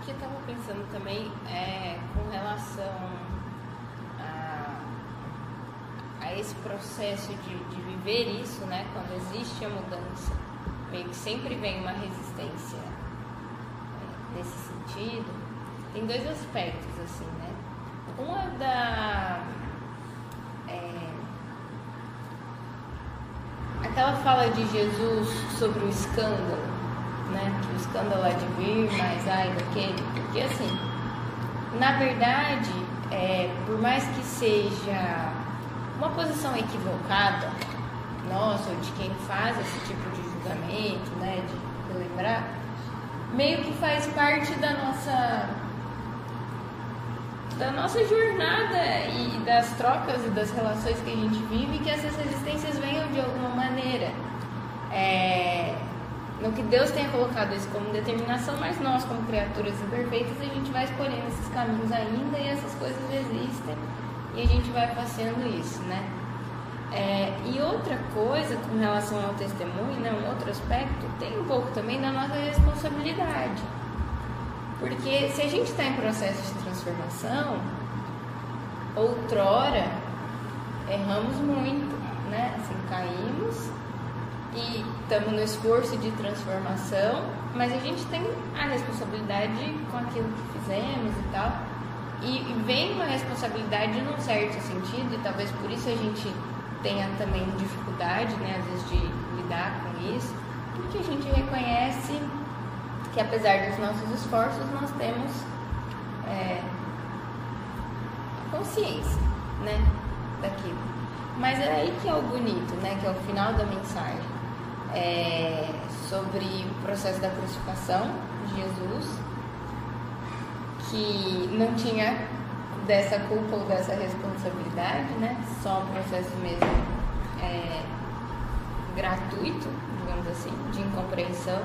O que eu estava pensando também é com relação a esse processo de, de viver isso, né? Quando existe a mudança, meio que sempre vem uma resistência é, nesse sentido. Tem dois aspectos, assim, né? Uma é da. É, aquela fala de Jesus sobre o escândalo, né? O escândalo é de vir, mas ai daquele. Porque, assim, na verdade, é, por mais que seja uma posição equivocada nossa ou de quem faz esse tipo de julgamento, né, de lembrar, meio que faz parte da nossa da nossa jornada e das trocas e das relações que a gente vive, que essas resistências venham de alguma maneira. É, no que Deus tenha colocado isso como determinação, mas nós, como criaturas imperfeitas, a gente vai escolhendo esses caminhos ainda e essas coisas existem e a gente vai passeando isso, né? É, e outra coisa com relação ao testemunho, né, um outro aspecto, tem um pouco também da nossa responsabilidade. Porque se a gente está em processo de transformação, outrora erramos muito, né? Assim, caímos e estamos no esforço de transformação, mas a gente tem a responsabilidade com aquilo que fizemos e tal. E, vem uma responsabilidade num certo sentido, e talvez por isso a gente tenha também dificuldade, né, às vezes, de lidar com isso, porque a gente reconhece que apesar dos nossos esforços, nós temos é, consciência, né, daquilo. Mas é aí que é o bonito, né, que é o final da mensagem, é, sobre o processo da crucificação de Jesus, que não tinha dessa culpa ou dessa responsabilidade, né? Só um processo mesmo é, gratuito, digamos assim, de incompreensão.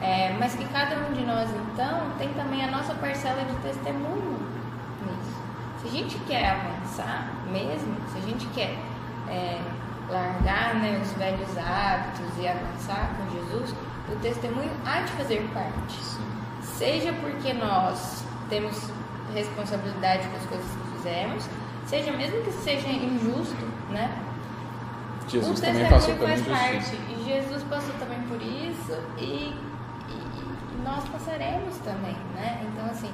É, mas que cada um de nós, então, tem também a nossa parcela de testemunho nisso. Se a gente quer avançar mesmo, se a gente quer é, largar né, os velhos hábitos e avançar com Jesus, o testemunho há de fazer parte. Seja porque nós temos responsabilidade com as coisas que fizemos, seja mesmo que seja injusto, né? Jesus o também passou por faz parte e Jesus passou também por isso e, e, e nós passaremos também, né? Então assim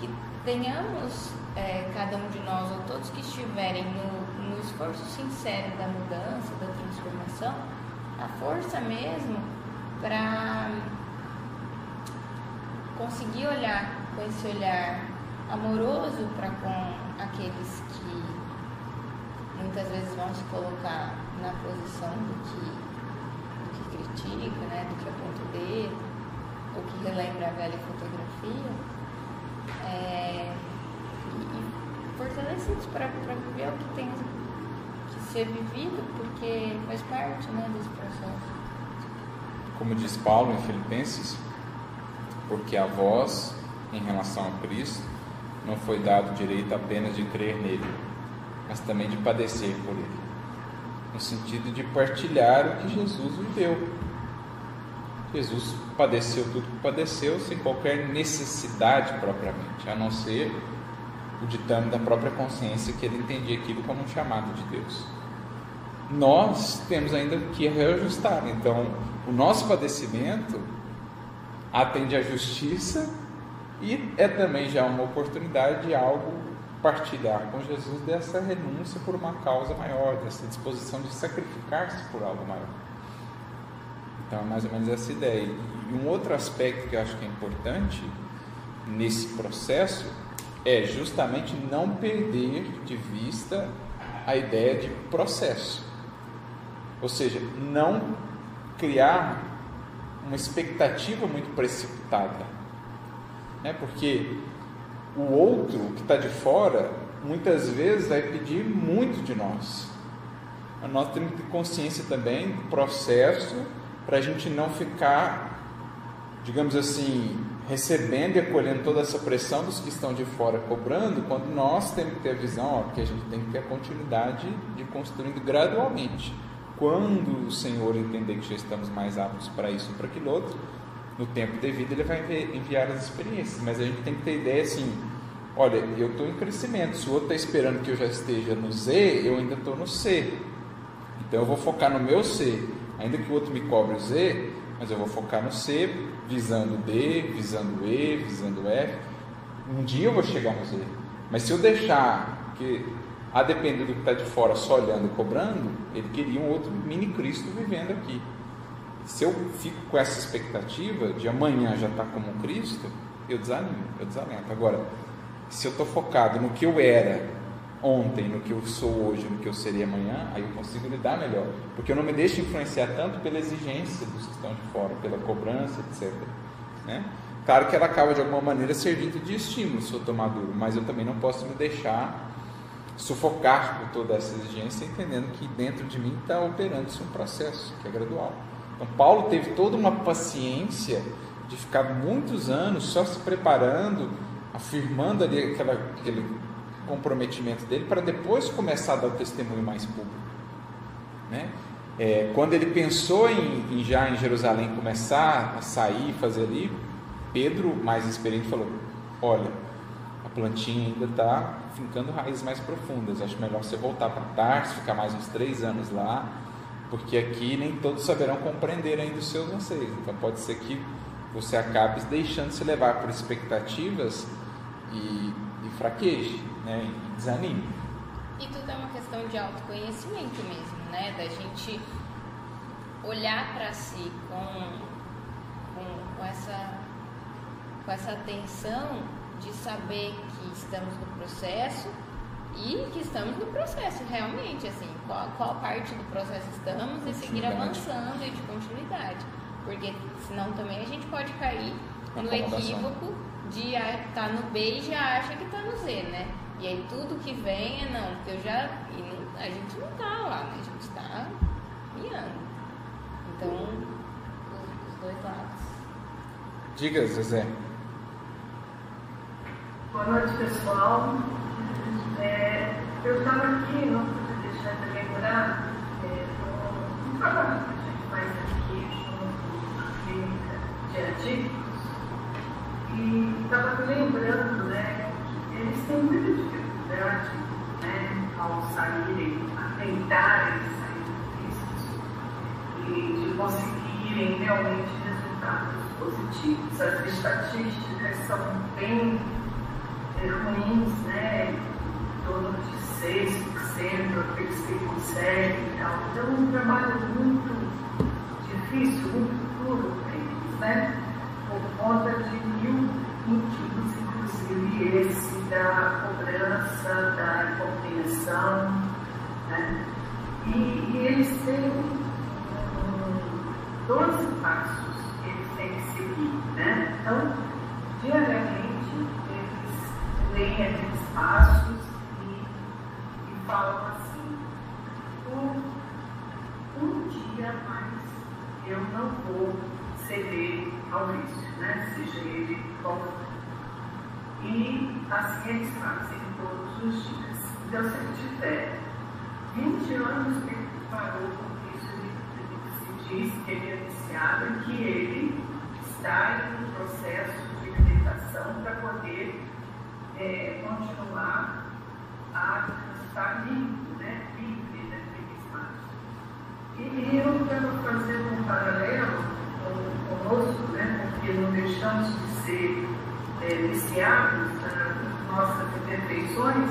que tenhamos é, cada um de nós ou todos que estiverem no, no esforço sincero da mudança, da transformação, a força mesmo para conseguir olhar com esse olhar amoroso para com aqueles que muitas vezes vão se colocar na posição do que, do que critica, né, do que aponta o dedo, ou que relembra a velha fotografia, é, fortalecidos para viver o que tem que ser vivido, porque faz parte né, desse processo. Como diz Paulo em Filipenses, porque a vós, em relação a Cristo, não foi dado direito apenas de crer nele, mas também de padecer por ele. no sentido de partilhar o que Jesus viveu. Jesus padeceu tudo que padeceu sem qualquer necessidade propriamente, a não ser o ditame da própria consciência que ele entendia aquilo como um chamado de Deus. Nós temos ainda que reajustar, então o nosso padecimento atende à justiça e é também já uma oportunidade de algo partilhar com Jesus dessa renúncia por uma causa maior, dessa disposição de sacrificar-se por algo maior. Então é mais ou menos essa ideia. E um outro aspecto que eu acho que é importante nesse processo é justamente não perder de vista a ideia de processo. Ou seja, não criar uma expectativa muito precipitada. Né? Porque o outro que está de fora muitas vezes vai pedir muito de nós. Nós temos que ter consciência também do processo para a gente não ficar, digamos assim, recebendo e acolhendo toda essa pressão dos que estão de fora cobrando, quando nós temos que ter a visão ó, que a gente tem que ter a continuidade de construindo gradualmente. Quando o Senhor entender que já estamos mais aptos para isso para aquilo outro, no tempo devido ele vai enviar as experiências, mas a gente tem que ter ideia assim, olha, eu estou em crescimento, se o outro está esperando que eu já esteja no Z, eu ainda estou no C, então eu vou focar no meu C, ainda que o outro me cobre o Z, mas eu vou focar no C, visando D, visando E, visando F, um dia eu vou chegar no Z, mas se eu deixar que a depender do que está de fora só olhando e cobrando, ele queria um outro mini Cristo vivendo aqui. Se eu fico com essa expectativa de amanhã já estar tá como Cristo, eu desanimo, eu desalento. Agora, se eu estou focado no que eu era ontem, no que eu sou hoje, no que eu seria amanhã, aí eu consigo lidar melhor. Porque eu não me deixo influenciar tanto pela exigência dos que estão de fora, pela cobrança, etc. Né? Claro que ela acaba de alguma maneira servindo de estímulo se eu estou maduro, mas eu também não posso me deixar sufocar por toda essa exigência, entendendo que dentro de mim está operando-se um processo que é gradual. Então, Paulo teve toda uma paciência de ficar muitos anos só se preparando, afirmando ali aquela, aquele comprometimento dele, para depois começar a dar o testemunho mais público. Né? É, quando ele pensou em, em, já em Jerusalém começar a sair, fazer ali, Pedro, mais experiente, falou: Olha, a plantinha ainda está fincando raízes mais profundas. Acho melhor você voltar para Tarso, ficar mais uns três anos lá porque aqui nem todos saberão compreender ainda os seus anseios. Então pode ser que você acabe deixando se levar por expectativas e, e fraqueje, né? e desanime. E tudo é uma questão de autoconhecimento mesmo, né? Da gente olhar para si com, com, com, essa, com essa atenção de saber que estamos no processo e que estamos no processo realmente, assim, qual, qual parte do processo estamos e seguir avançando e de continuidade. Porque senão também a gente pode cair no equívoco de estar tá no B e já acha que está no Z, né? E aí tudo que vem é não, porque eu já. a gente não está lá, né? A gente está miando. Então, os, os dois lados. Diga, Zezé. Boa noite, pessoal. É, eu estava aqui, não pude deixar de lembrar, é, um trabalho que a gente faz aqui junto à clínica de adictos, e estava me lembrando né, que eles têm muita dificuldade né, ao saírem, a tentarem sair do e de conseguirem realmente resultados positivos. As estatísticas são bem é, ruins, né? torno de 6% aqueles que conseguem e tal. Então, é um trabalho muito difícil, muito duro para eles, né? Por conta de mil inclusive esse da cobrança, da incompreensão, né? E, e eles têm um, 12 passos que eles têm que seguir, né? Então, diariamente, eles leem aqueles passos falam assim, por um dia mais eu não vou ceder ao vício, né? seja ele qual E assim eles fazem todos os dias. Então, se eu tiver 20 anos parou com isso, ele, ele se diz que ele é viciado e que ele está em um processo de meditação para poder é, continuar a estar limpo, né? livre daqueles males. E eu quero fazer um paralelo conosco, né? porque não deixamos de ser é, viciados nas nossas imperfeições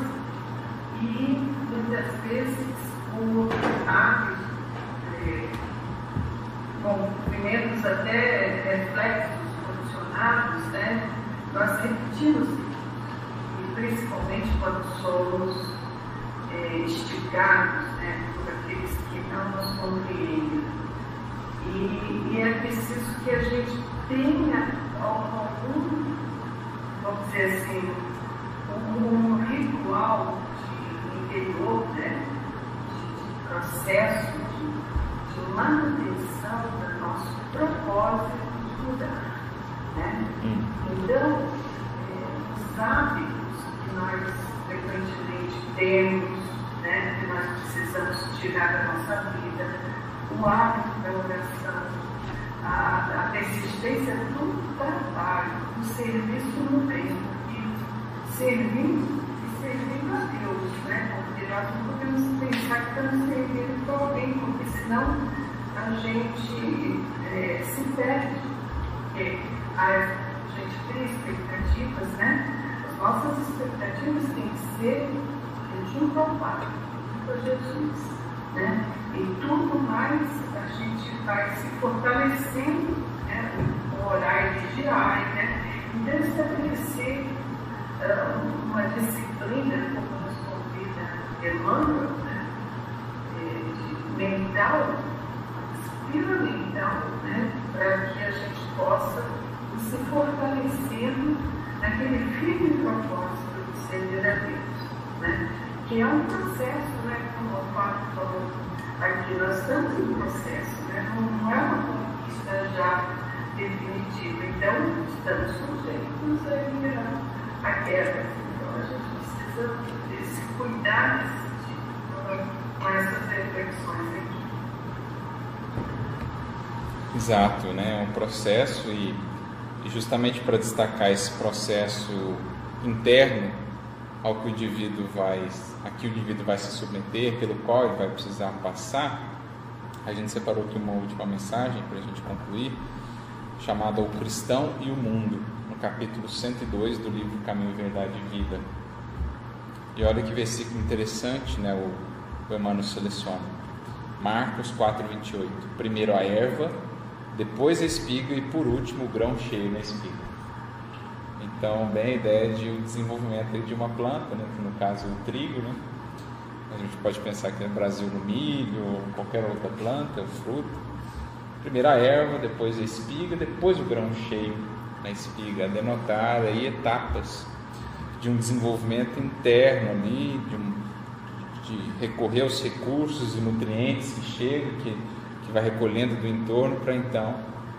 e muitas vezes por hábitos, é, movimentos até reflexos condicionados, né? nós repetimos e principalmente quando somos é, né, por aqueles que não nos compreendem. E, e é preciso que a gente tenha algum, vamos dizer assim, um, um ritual de interior, né, de, processo de, de, manutenção do nosso propósito de mudar. Né? Hum. Então, é, os hábitos que nós frequentemente temos, né, que nós precisamos tirar da nossa vida, o hábito da oração, a, a persistência do trabalho, do serviço no bem, e servindo e servindo a Deus, né? Porque nós não podemos pensar que estamos servindo para alguém, porque senão a gente é, se perde. Porque a gente tem expectativas, né? As nossas expectativas têm que ser ao Pai, junto a Jesus. Né? E tudo mais a gente vai se fortalecendo, né? orar e vigiar, né? Então estabelecer uh, uma disciplina, como nos convida Emmanuel, né? É, mental, disciplina mental, né? para que a gente possa ir se fortalecendo naquele firme propósito de servir a Deus. Né? que é um processo, né, como o Fábio falou aqui, nós estamos em processo, né, não, não é uma conquista já definitiva, então estamos sujeitos a a queda. Então a gente precisa desse cuidar desse tipo, com essas reflexões aqui. Exato, né? É um processo e justamente para destacar esse processo interno ao que o indivíduo vai, a que o indivíduo vai se submeter, pelo qual ele vai precisar passar, a gente separou aqui uma última mensagem para a gente concluir, chamada O Cristão e o Mundo, no capítulo 102 do livro Caminho, Verdade e Vida. E olha que versículo interessante, né, o, o Emmanuel seleciona. Marcos 4,28. Primeiro a erva, depois a espiga e por último o grão cheio na espiga. Então, bem a ideia de o desenvolvimento de uma planta, né, no caso o trigo, né? A gente pode pensar que no Brasil no milho ou qualquer outra planta, fruto. Primeiro a erva, depois a espiga, depois o grão cheio na espiga, a denotar aí etapas de um desenvolvimento interno ali, de, um, de recorrer aos recursos e nutrientes que chegam, que, que vai recolhendo do entorno para então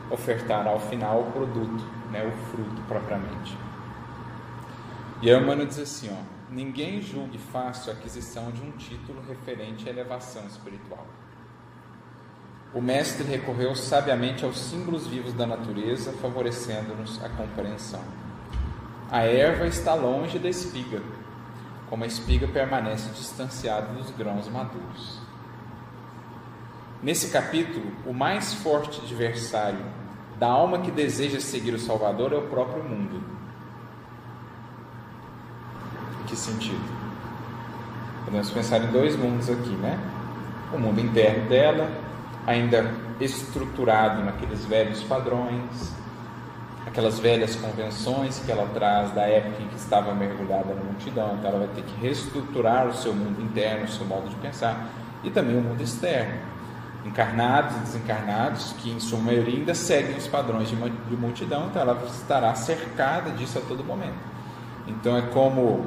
ofertar ao final o produto, né, o fruto propriamente. E a Emmanuel diz assim: ó, ninguém julgue fácil a aquisição de um título referente à elevação espiritual. O Mestre recorreu sabiamente aos símbolos vivos da natureza, favorecendo-nos a compreensão. A erva está longe da espiga, como a espiga permanece distanciada dos grãos maduros. Nesse capítulo, o mais forte adversário da alma que deseja seguir o Salvador é o próprio mundo que sentido? Podemos pensar em dois mundos aqui, né? O mundo interno dela, ainda estruturado naqueles velhos padrões, aquelas velhas convenções que ela traz da época em que estava mergulhada na multidão, então ela vai ter que reestruturar o seu mundo interno, o seu modo de pensar, e também o mundo externo. Encarnados e desencarnados, que em sua maioria ainda seguem os padrões de multidão, então ela estará cercada disso a todo momento. Então é como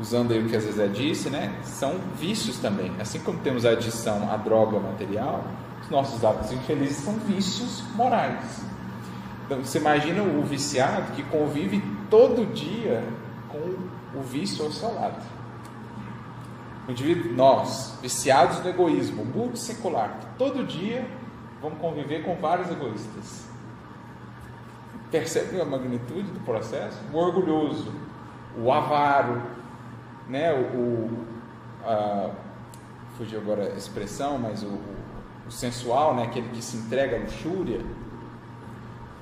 usando aí o que a Zezé disse, né, são vícios também. Assim como temos a adição à droga material, os nossos hábitos infelizes são vícios morais. Então, você imagina o viciado que convive todo dia com o vício ao seu lado. O indivíduo, nós, viciados no egoísmo, multissecular, que todo dia vamos conviver com vários egoístas. Percebe a magnitude do processo? O orgulhoso, o avaro, né? o, o a, fugiu agora a expressão, mas o, o sensual, né? aquele que se entrega à luxúria,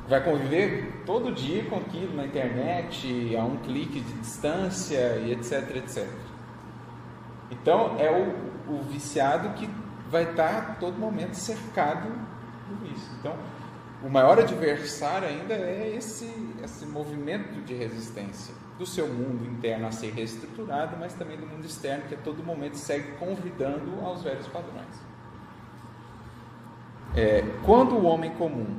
vai conviver todo dia com aquilo na internet, a um clique de distância e etc, etc. Então é o, o viciado que vai estar a todo momento cercado por isso. Então, o maior adversário ainda é esse, esse movimento de resistência do seu mundo interno a ser reestruturado, mas também do mundo externo que a todo momento segue convidando aos velhos padrões. É, quando o homem comum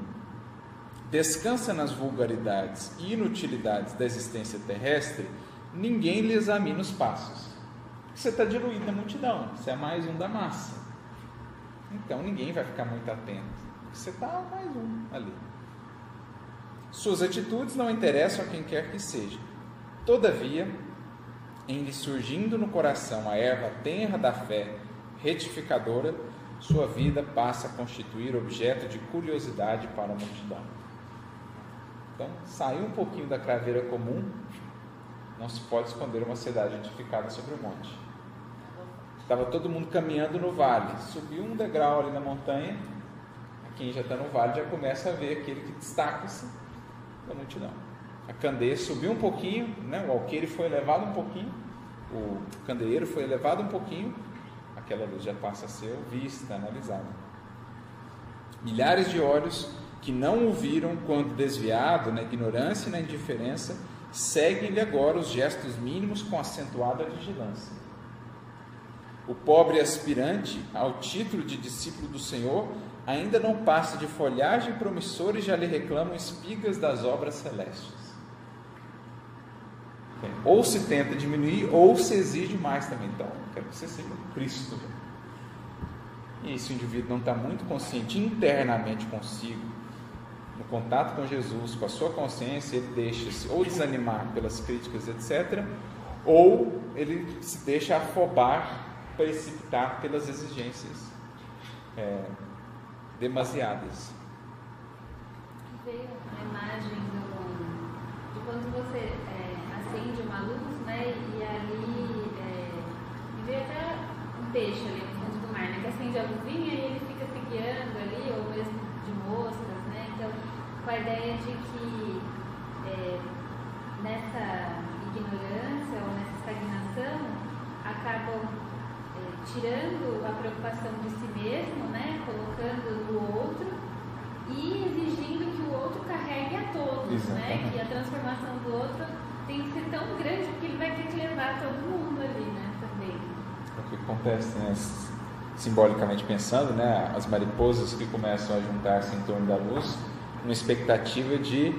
descansa nas vulgaridades e inutilidades da existência terrestre, ninguém lhe examina os passos. Você está diluído na multidão, você é mais um da massa. Então ninguém vai ficar muito atento. Você está mais um ali. Suas atitudes não interessam a quem quer que seja. Todavia, em lhe surgindo no coração a erva tenra da fé retificadora, sua vida passa a constituir objeto de curiosidade para a multidão. Então, saiu um pouquinho da craveira comum, não se pode esconder uma cidade edificada sobre o monte. Estava todo mundo caminhando no vale, subiu um degrau ali na montanha, quem já está no vale já começa a ver aquele que destaca-se da multidão. A candeia subiu um pouquinho, né? o alqueire foi elevado um pouquinho, o candeeiro foi elevado um pouquinho, aquela luz já passa a ser vista, analisada. Milhares de olhos que não o viram quando desviado na ignorância e na indiferença, seguem-lhe agora os gestos mínimos com acentuada vigilância. O pobre aspirante ao título de discípulo do Senhor ainda não passa de folhagem promissora e já lhe reclamam espigas das obras celestes. Ou se tenta diminuir, ou se exige mais também. Então, quero que você seja Cristo. E esse indivíduo não está muito consciente internamente consigo, no contato com Jesus, com a sua consciência, ele deixa-se ou desanimar pelas críticas, etc., ou ele se deixa afobar, precipitar pelas exigências é, demasiadas. Veio a imagem do, de quando você é, acende uma luz, né? E ali é, veio até um peixe ali no fundo do mar, né? Que acende a luzinha e ele fica se guiando ali, ou mesmo de moscas, né? Então, com a ideia de que é, nessa ignorância ou nessa estagnação acabam tirando a preocupação de si mesmo, né, colocando no outro e exigindo que o outro carregue a todos, né, que a transformação do outro tem que ser tão grande que ele vai ter que levar todo mundo ali, né, também. É o que acontece, né, simbolicamente pensando, né, as mariposas que começam a juntar-se em torno da luz, uma expectativa de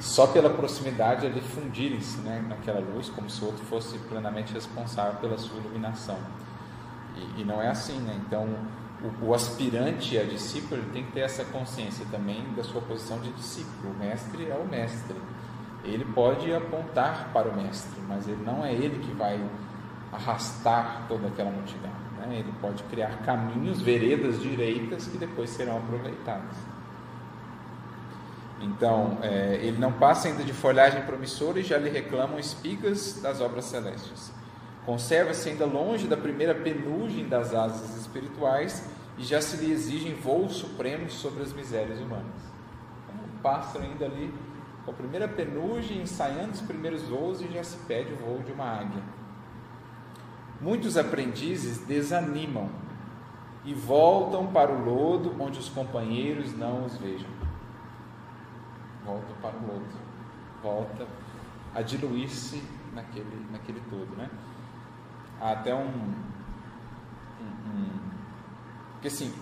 só pela proximidade ali fundirem-se né, naquela luz, como se o outro fosse plenamente responsável pela sua iluminação. E, e não é assim, né? Então, o, o, aspirante a discípulo tem que ter essa consciência também da sua posição de discípulo. O mestre é o mestre. Ele pode apontar para o mestre, mas ele não é ele que vai arrastar toda aquela multidão. Né? Ele pode criar caminhos, veredas direitas que depois serão aproveitadas. Então, é, ele não passa ainda de folhagem promissora e já lhe reclamam espigas das obras celestes. Conserva-se ainda longe da primeira penugem das asas espirituais e já se lhe exigem voos supremos sobre as misérias humanas. Então, um pássaro ainda ali com a primeira penugem, ensaiando os primeiros voos e já se pede o voo de uma águia. Muitos aprendizes desanimam e voltam para o lodo onde os companheiros não os vejam. Voltam para o lodo, volta a diluir-se naquele, naquele todo, né? Há até um, um, um porque assim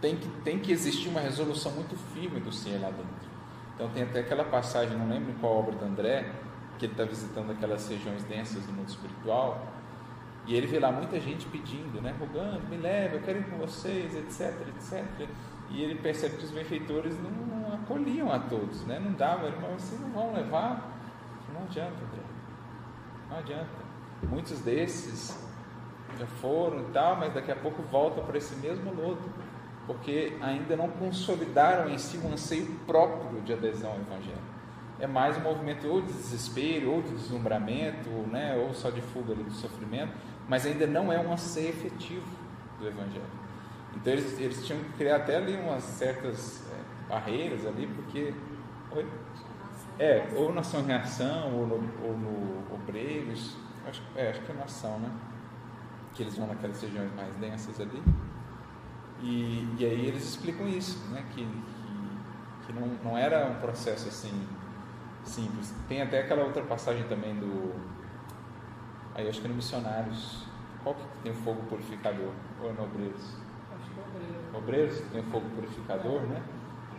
tem que tem que existir uma resolução muito firme do ser lá dentro. Então tem até aquela passagem, não lembro em qual obra do André, que ele está visitando aquelas regiões densas do mundo espiritual e ele vê lá muita gente pedindo, né, rogando, me leve, eu quero ir com vocês, etc, etc. E ele percebe que os benfeitores não acolhiam a todos, né? Não davam, ele falou, vocês não vão levar? Não adianta, André. Não adianta. Muitos desses já foram e tal, mas daqui a pouco voltam para esse mesmo lodo, porque ainda não consolidaram em si um anseio próprio de adesão ao Evangelho. É mais um movimento ou de desespero, ou de deslumbramento, né, ou só de fuga do sofrimento, mas ainda não é um anseio efetivo do Evangelho. Então eles, eles tinham que criar até ali umas certas é, barreiras ali, porque. Oi? É, ou nação reação, ou no, ou no obreiros, acho, é, acho que é nação, né? Que eles vão naquelas regiões mais densas ali. E, e aí eles explicam isso, né? Que, que, que não, não era um processo assim simples. Tem até aquela outra passagem também do. Aí acho que é no Missionários. Qual que tem o fogo purificador? Ou é no Obreiros? Acho que é obreiro. Obreiros que tem o fogo purificador, né?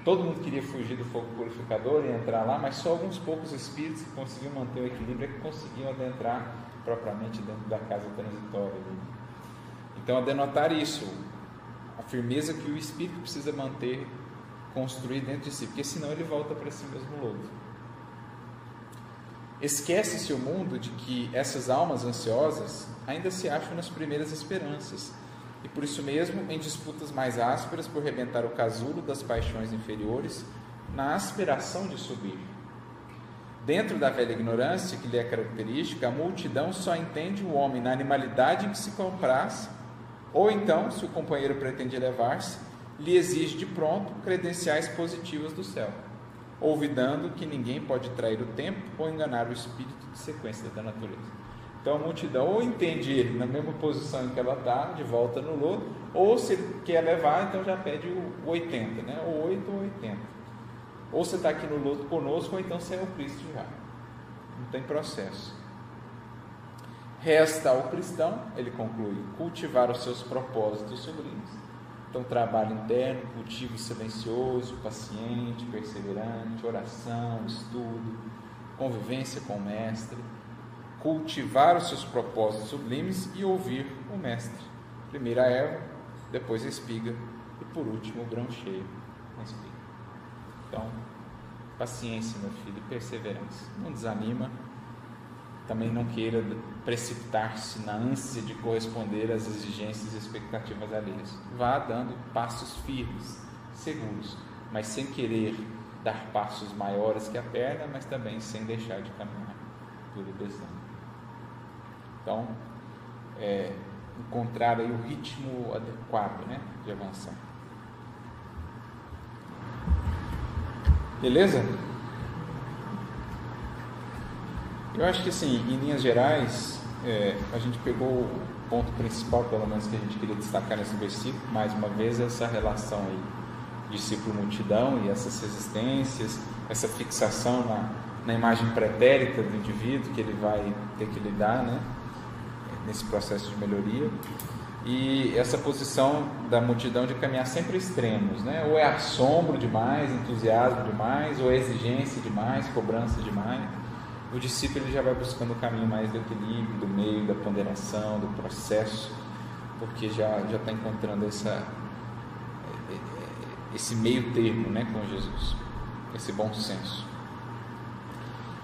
Todo mundo queria fugir do fogo purificador e entrar lá, mas só alguns poucos espíritos que conseguiam manter o equilíbrio é que conseguiam adentrar propriamente dentro da casa transitória. Então, a denotar isso, a firmeza que o espírito precisa manter, construir dentro de si, porque senão ele volta para si mesmo lodo. Esquece-se o mundo de que essas almas ansiosas ainda se acham nas primeiras esperanças e por isso mesmo em disputas mais ásperas por rebentar o casulo das paixões inferiores na aspiração de subir. Dentro da velha ignorância que lhe é característica, a multidão só entende o homem na animalidade em que se compraz, ou então, se o companheiro pretende elevar-se, lhe exige de pronto credenciais positivas do céu, olvidando que ninguém pode trair o tempo ou enganar o espírito de sequência da natureza. Então a multidão ou entende ele na mesma posição em que ela está, de volta no lodo, ou se ele quer levar, então já pede o 80, né? ou 8 ou 80. Ou você está aqui no lodo conosco, ou então você é o Cristo já. Não tem processo. Resta ao cristão, ele conclui, cultivar os seus propósitos sublimes. Então, trabalho interno, cultivo silencioso, paciente, perseverante, oração, estudo, convivência com o Mestre cultivar os seus propósitos sublimes e ouvir o Mestre. Primeiro a erva, depois a espiga e por último o grão cheio, a espiga. Então, paciência, meu filho, perseverança. Não desanima, também não queira precipitar-se na ânsia de corresponder às exigências e expectativas alheias. Vá dando passos firmes, seguros, mas sem querer dar passos maiores que a perna, mas também sem deixar de caminhar pelo desânimo. Então, é, encontrar aí o ritmo adequado né, de avançar. Beleza? Eu acho que assim, em linhas gerais, é, a gente pegou o ponto principal, pelo menos que a gente queria destacar nesse versículo, mais uma vez essa relação aí, discípulo-multidão e essas resistências, essa fixação na, na imagem pretérita do indivíduo que ele vai ter que lidar, né? Nesse processo de melhoria. E essa posição da multidão de caminhar sempre extremos, né? Ou é assombro demais, entusiasmo demais, ou é exigência demais, cobrança demais. O discípulo ele já vai buscando o caminho mais do equilíbrio, do meio, da ponderação, do processo, porque já já está encontrando essa esse meio termo, né, com Jesus, esse bom senso.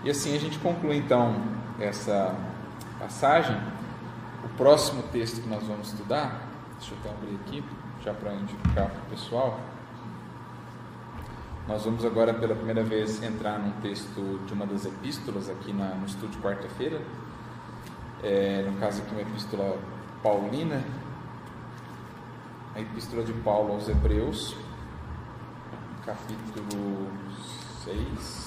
E assim a gente conclui então essa passagem o próximo texto que nós vamos estudar, deixa eu até abrir aqui, já para indicar para o pessoal. Nós vamos agora pela primeira vez entrar num texto de uma das epístolas aqui na, no estúdio quarta-feira. É, no caso aqui uma epístola paulina, a epístola de Paulo aos Hebreus, capítulo 6.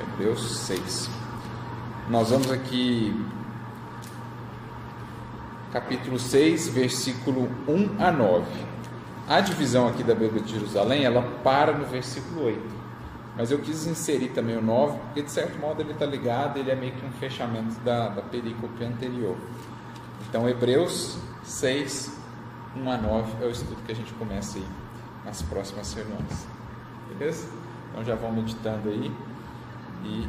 Hebreus 6. Nós vamos aqui, capítulo 6, versículo 1 a 9. A divisão aqui da Bíblia de Jerusalém, ela para no versículo 8. Mas eu quis inserir também o 9, porque de certo modo ele está ligado, ele é meio que um fechamento da, da perícope anterior. Então, Hebreus 6, 1 a 9 é o estudo que a gente começa aí nas próximas reuniões. Beleza? Então já vão meditando aí. E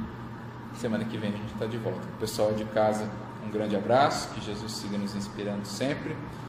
semana que vem a gente está de volta. Pessoal de casa, um grande abraço, que Jesus siga nos inspirando sempre.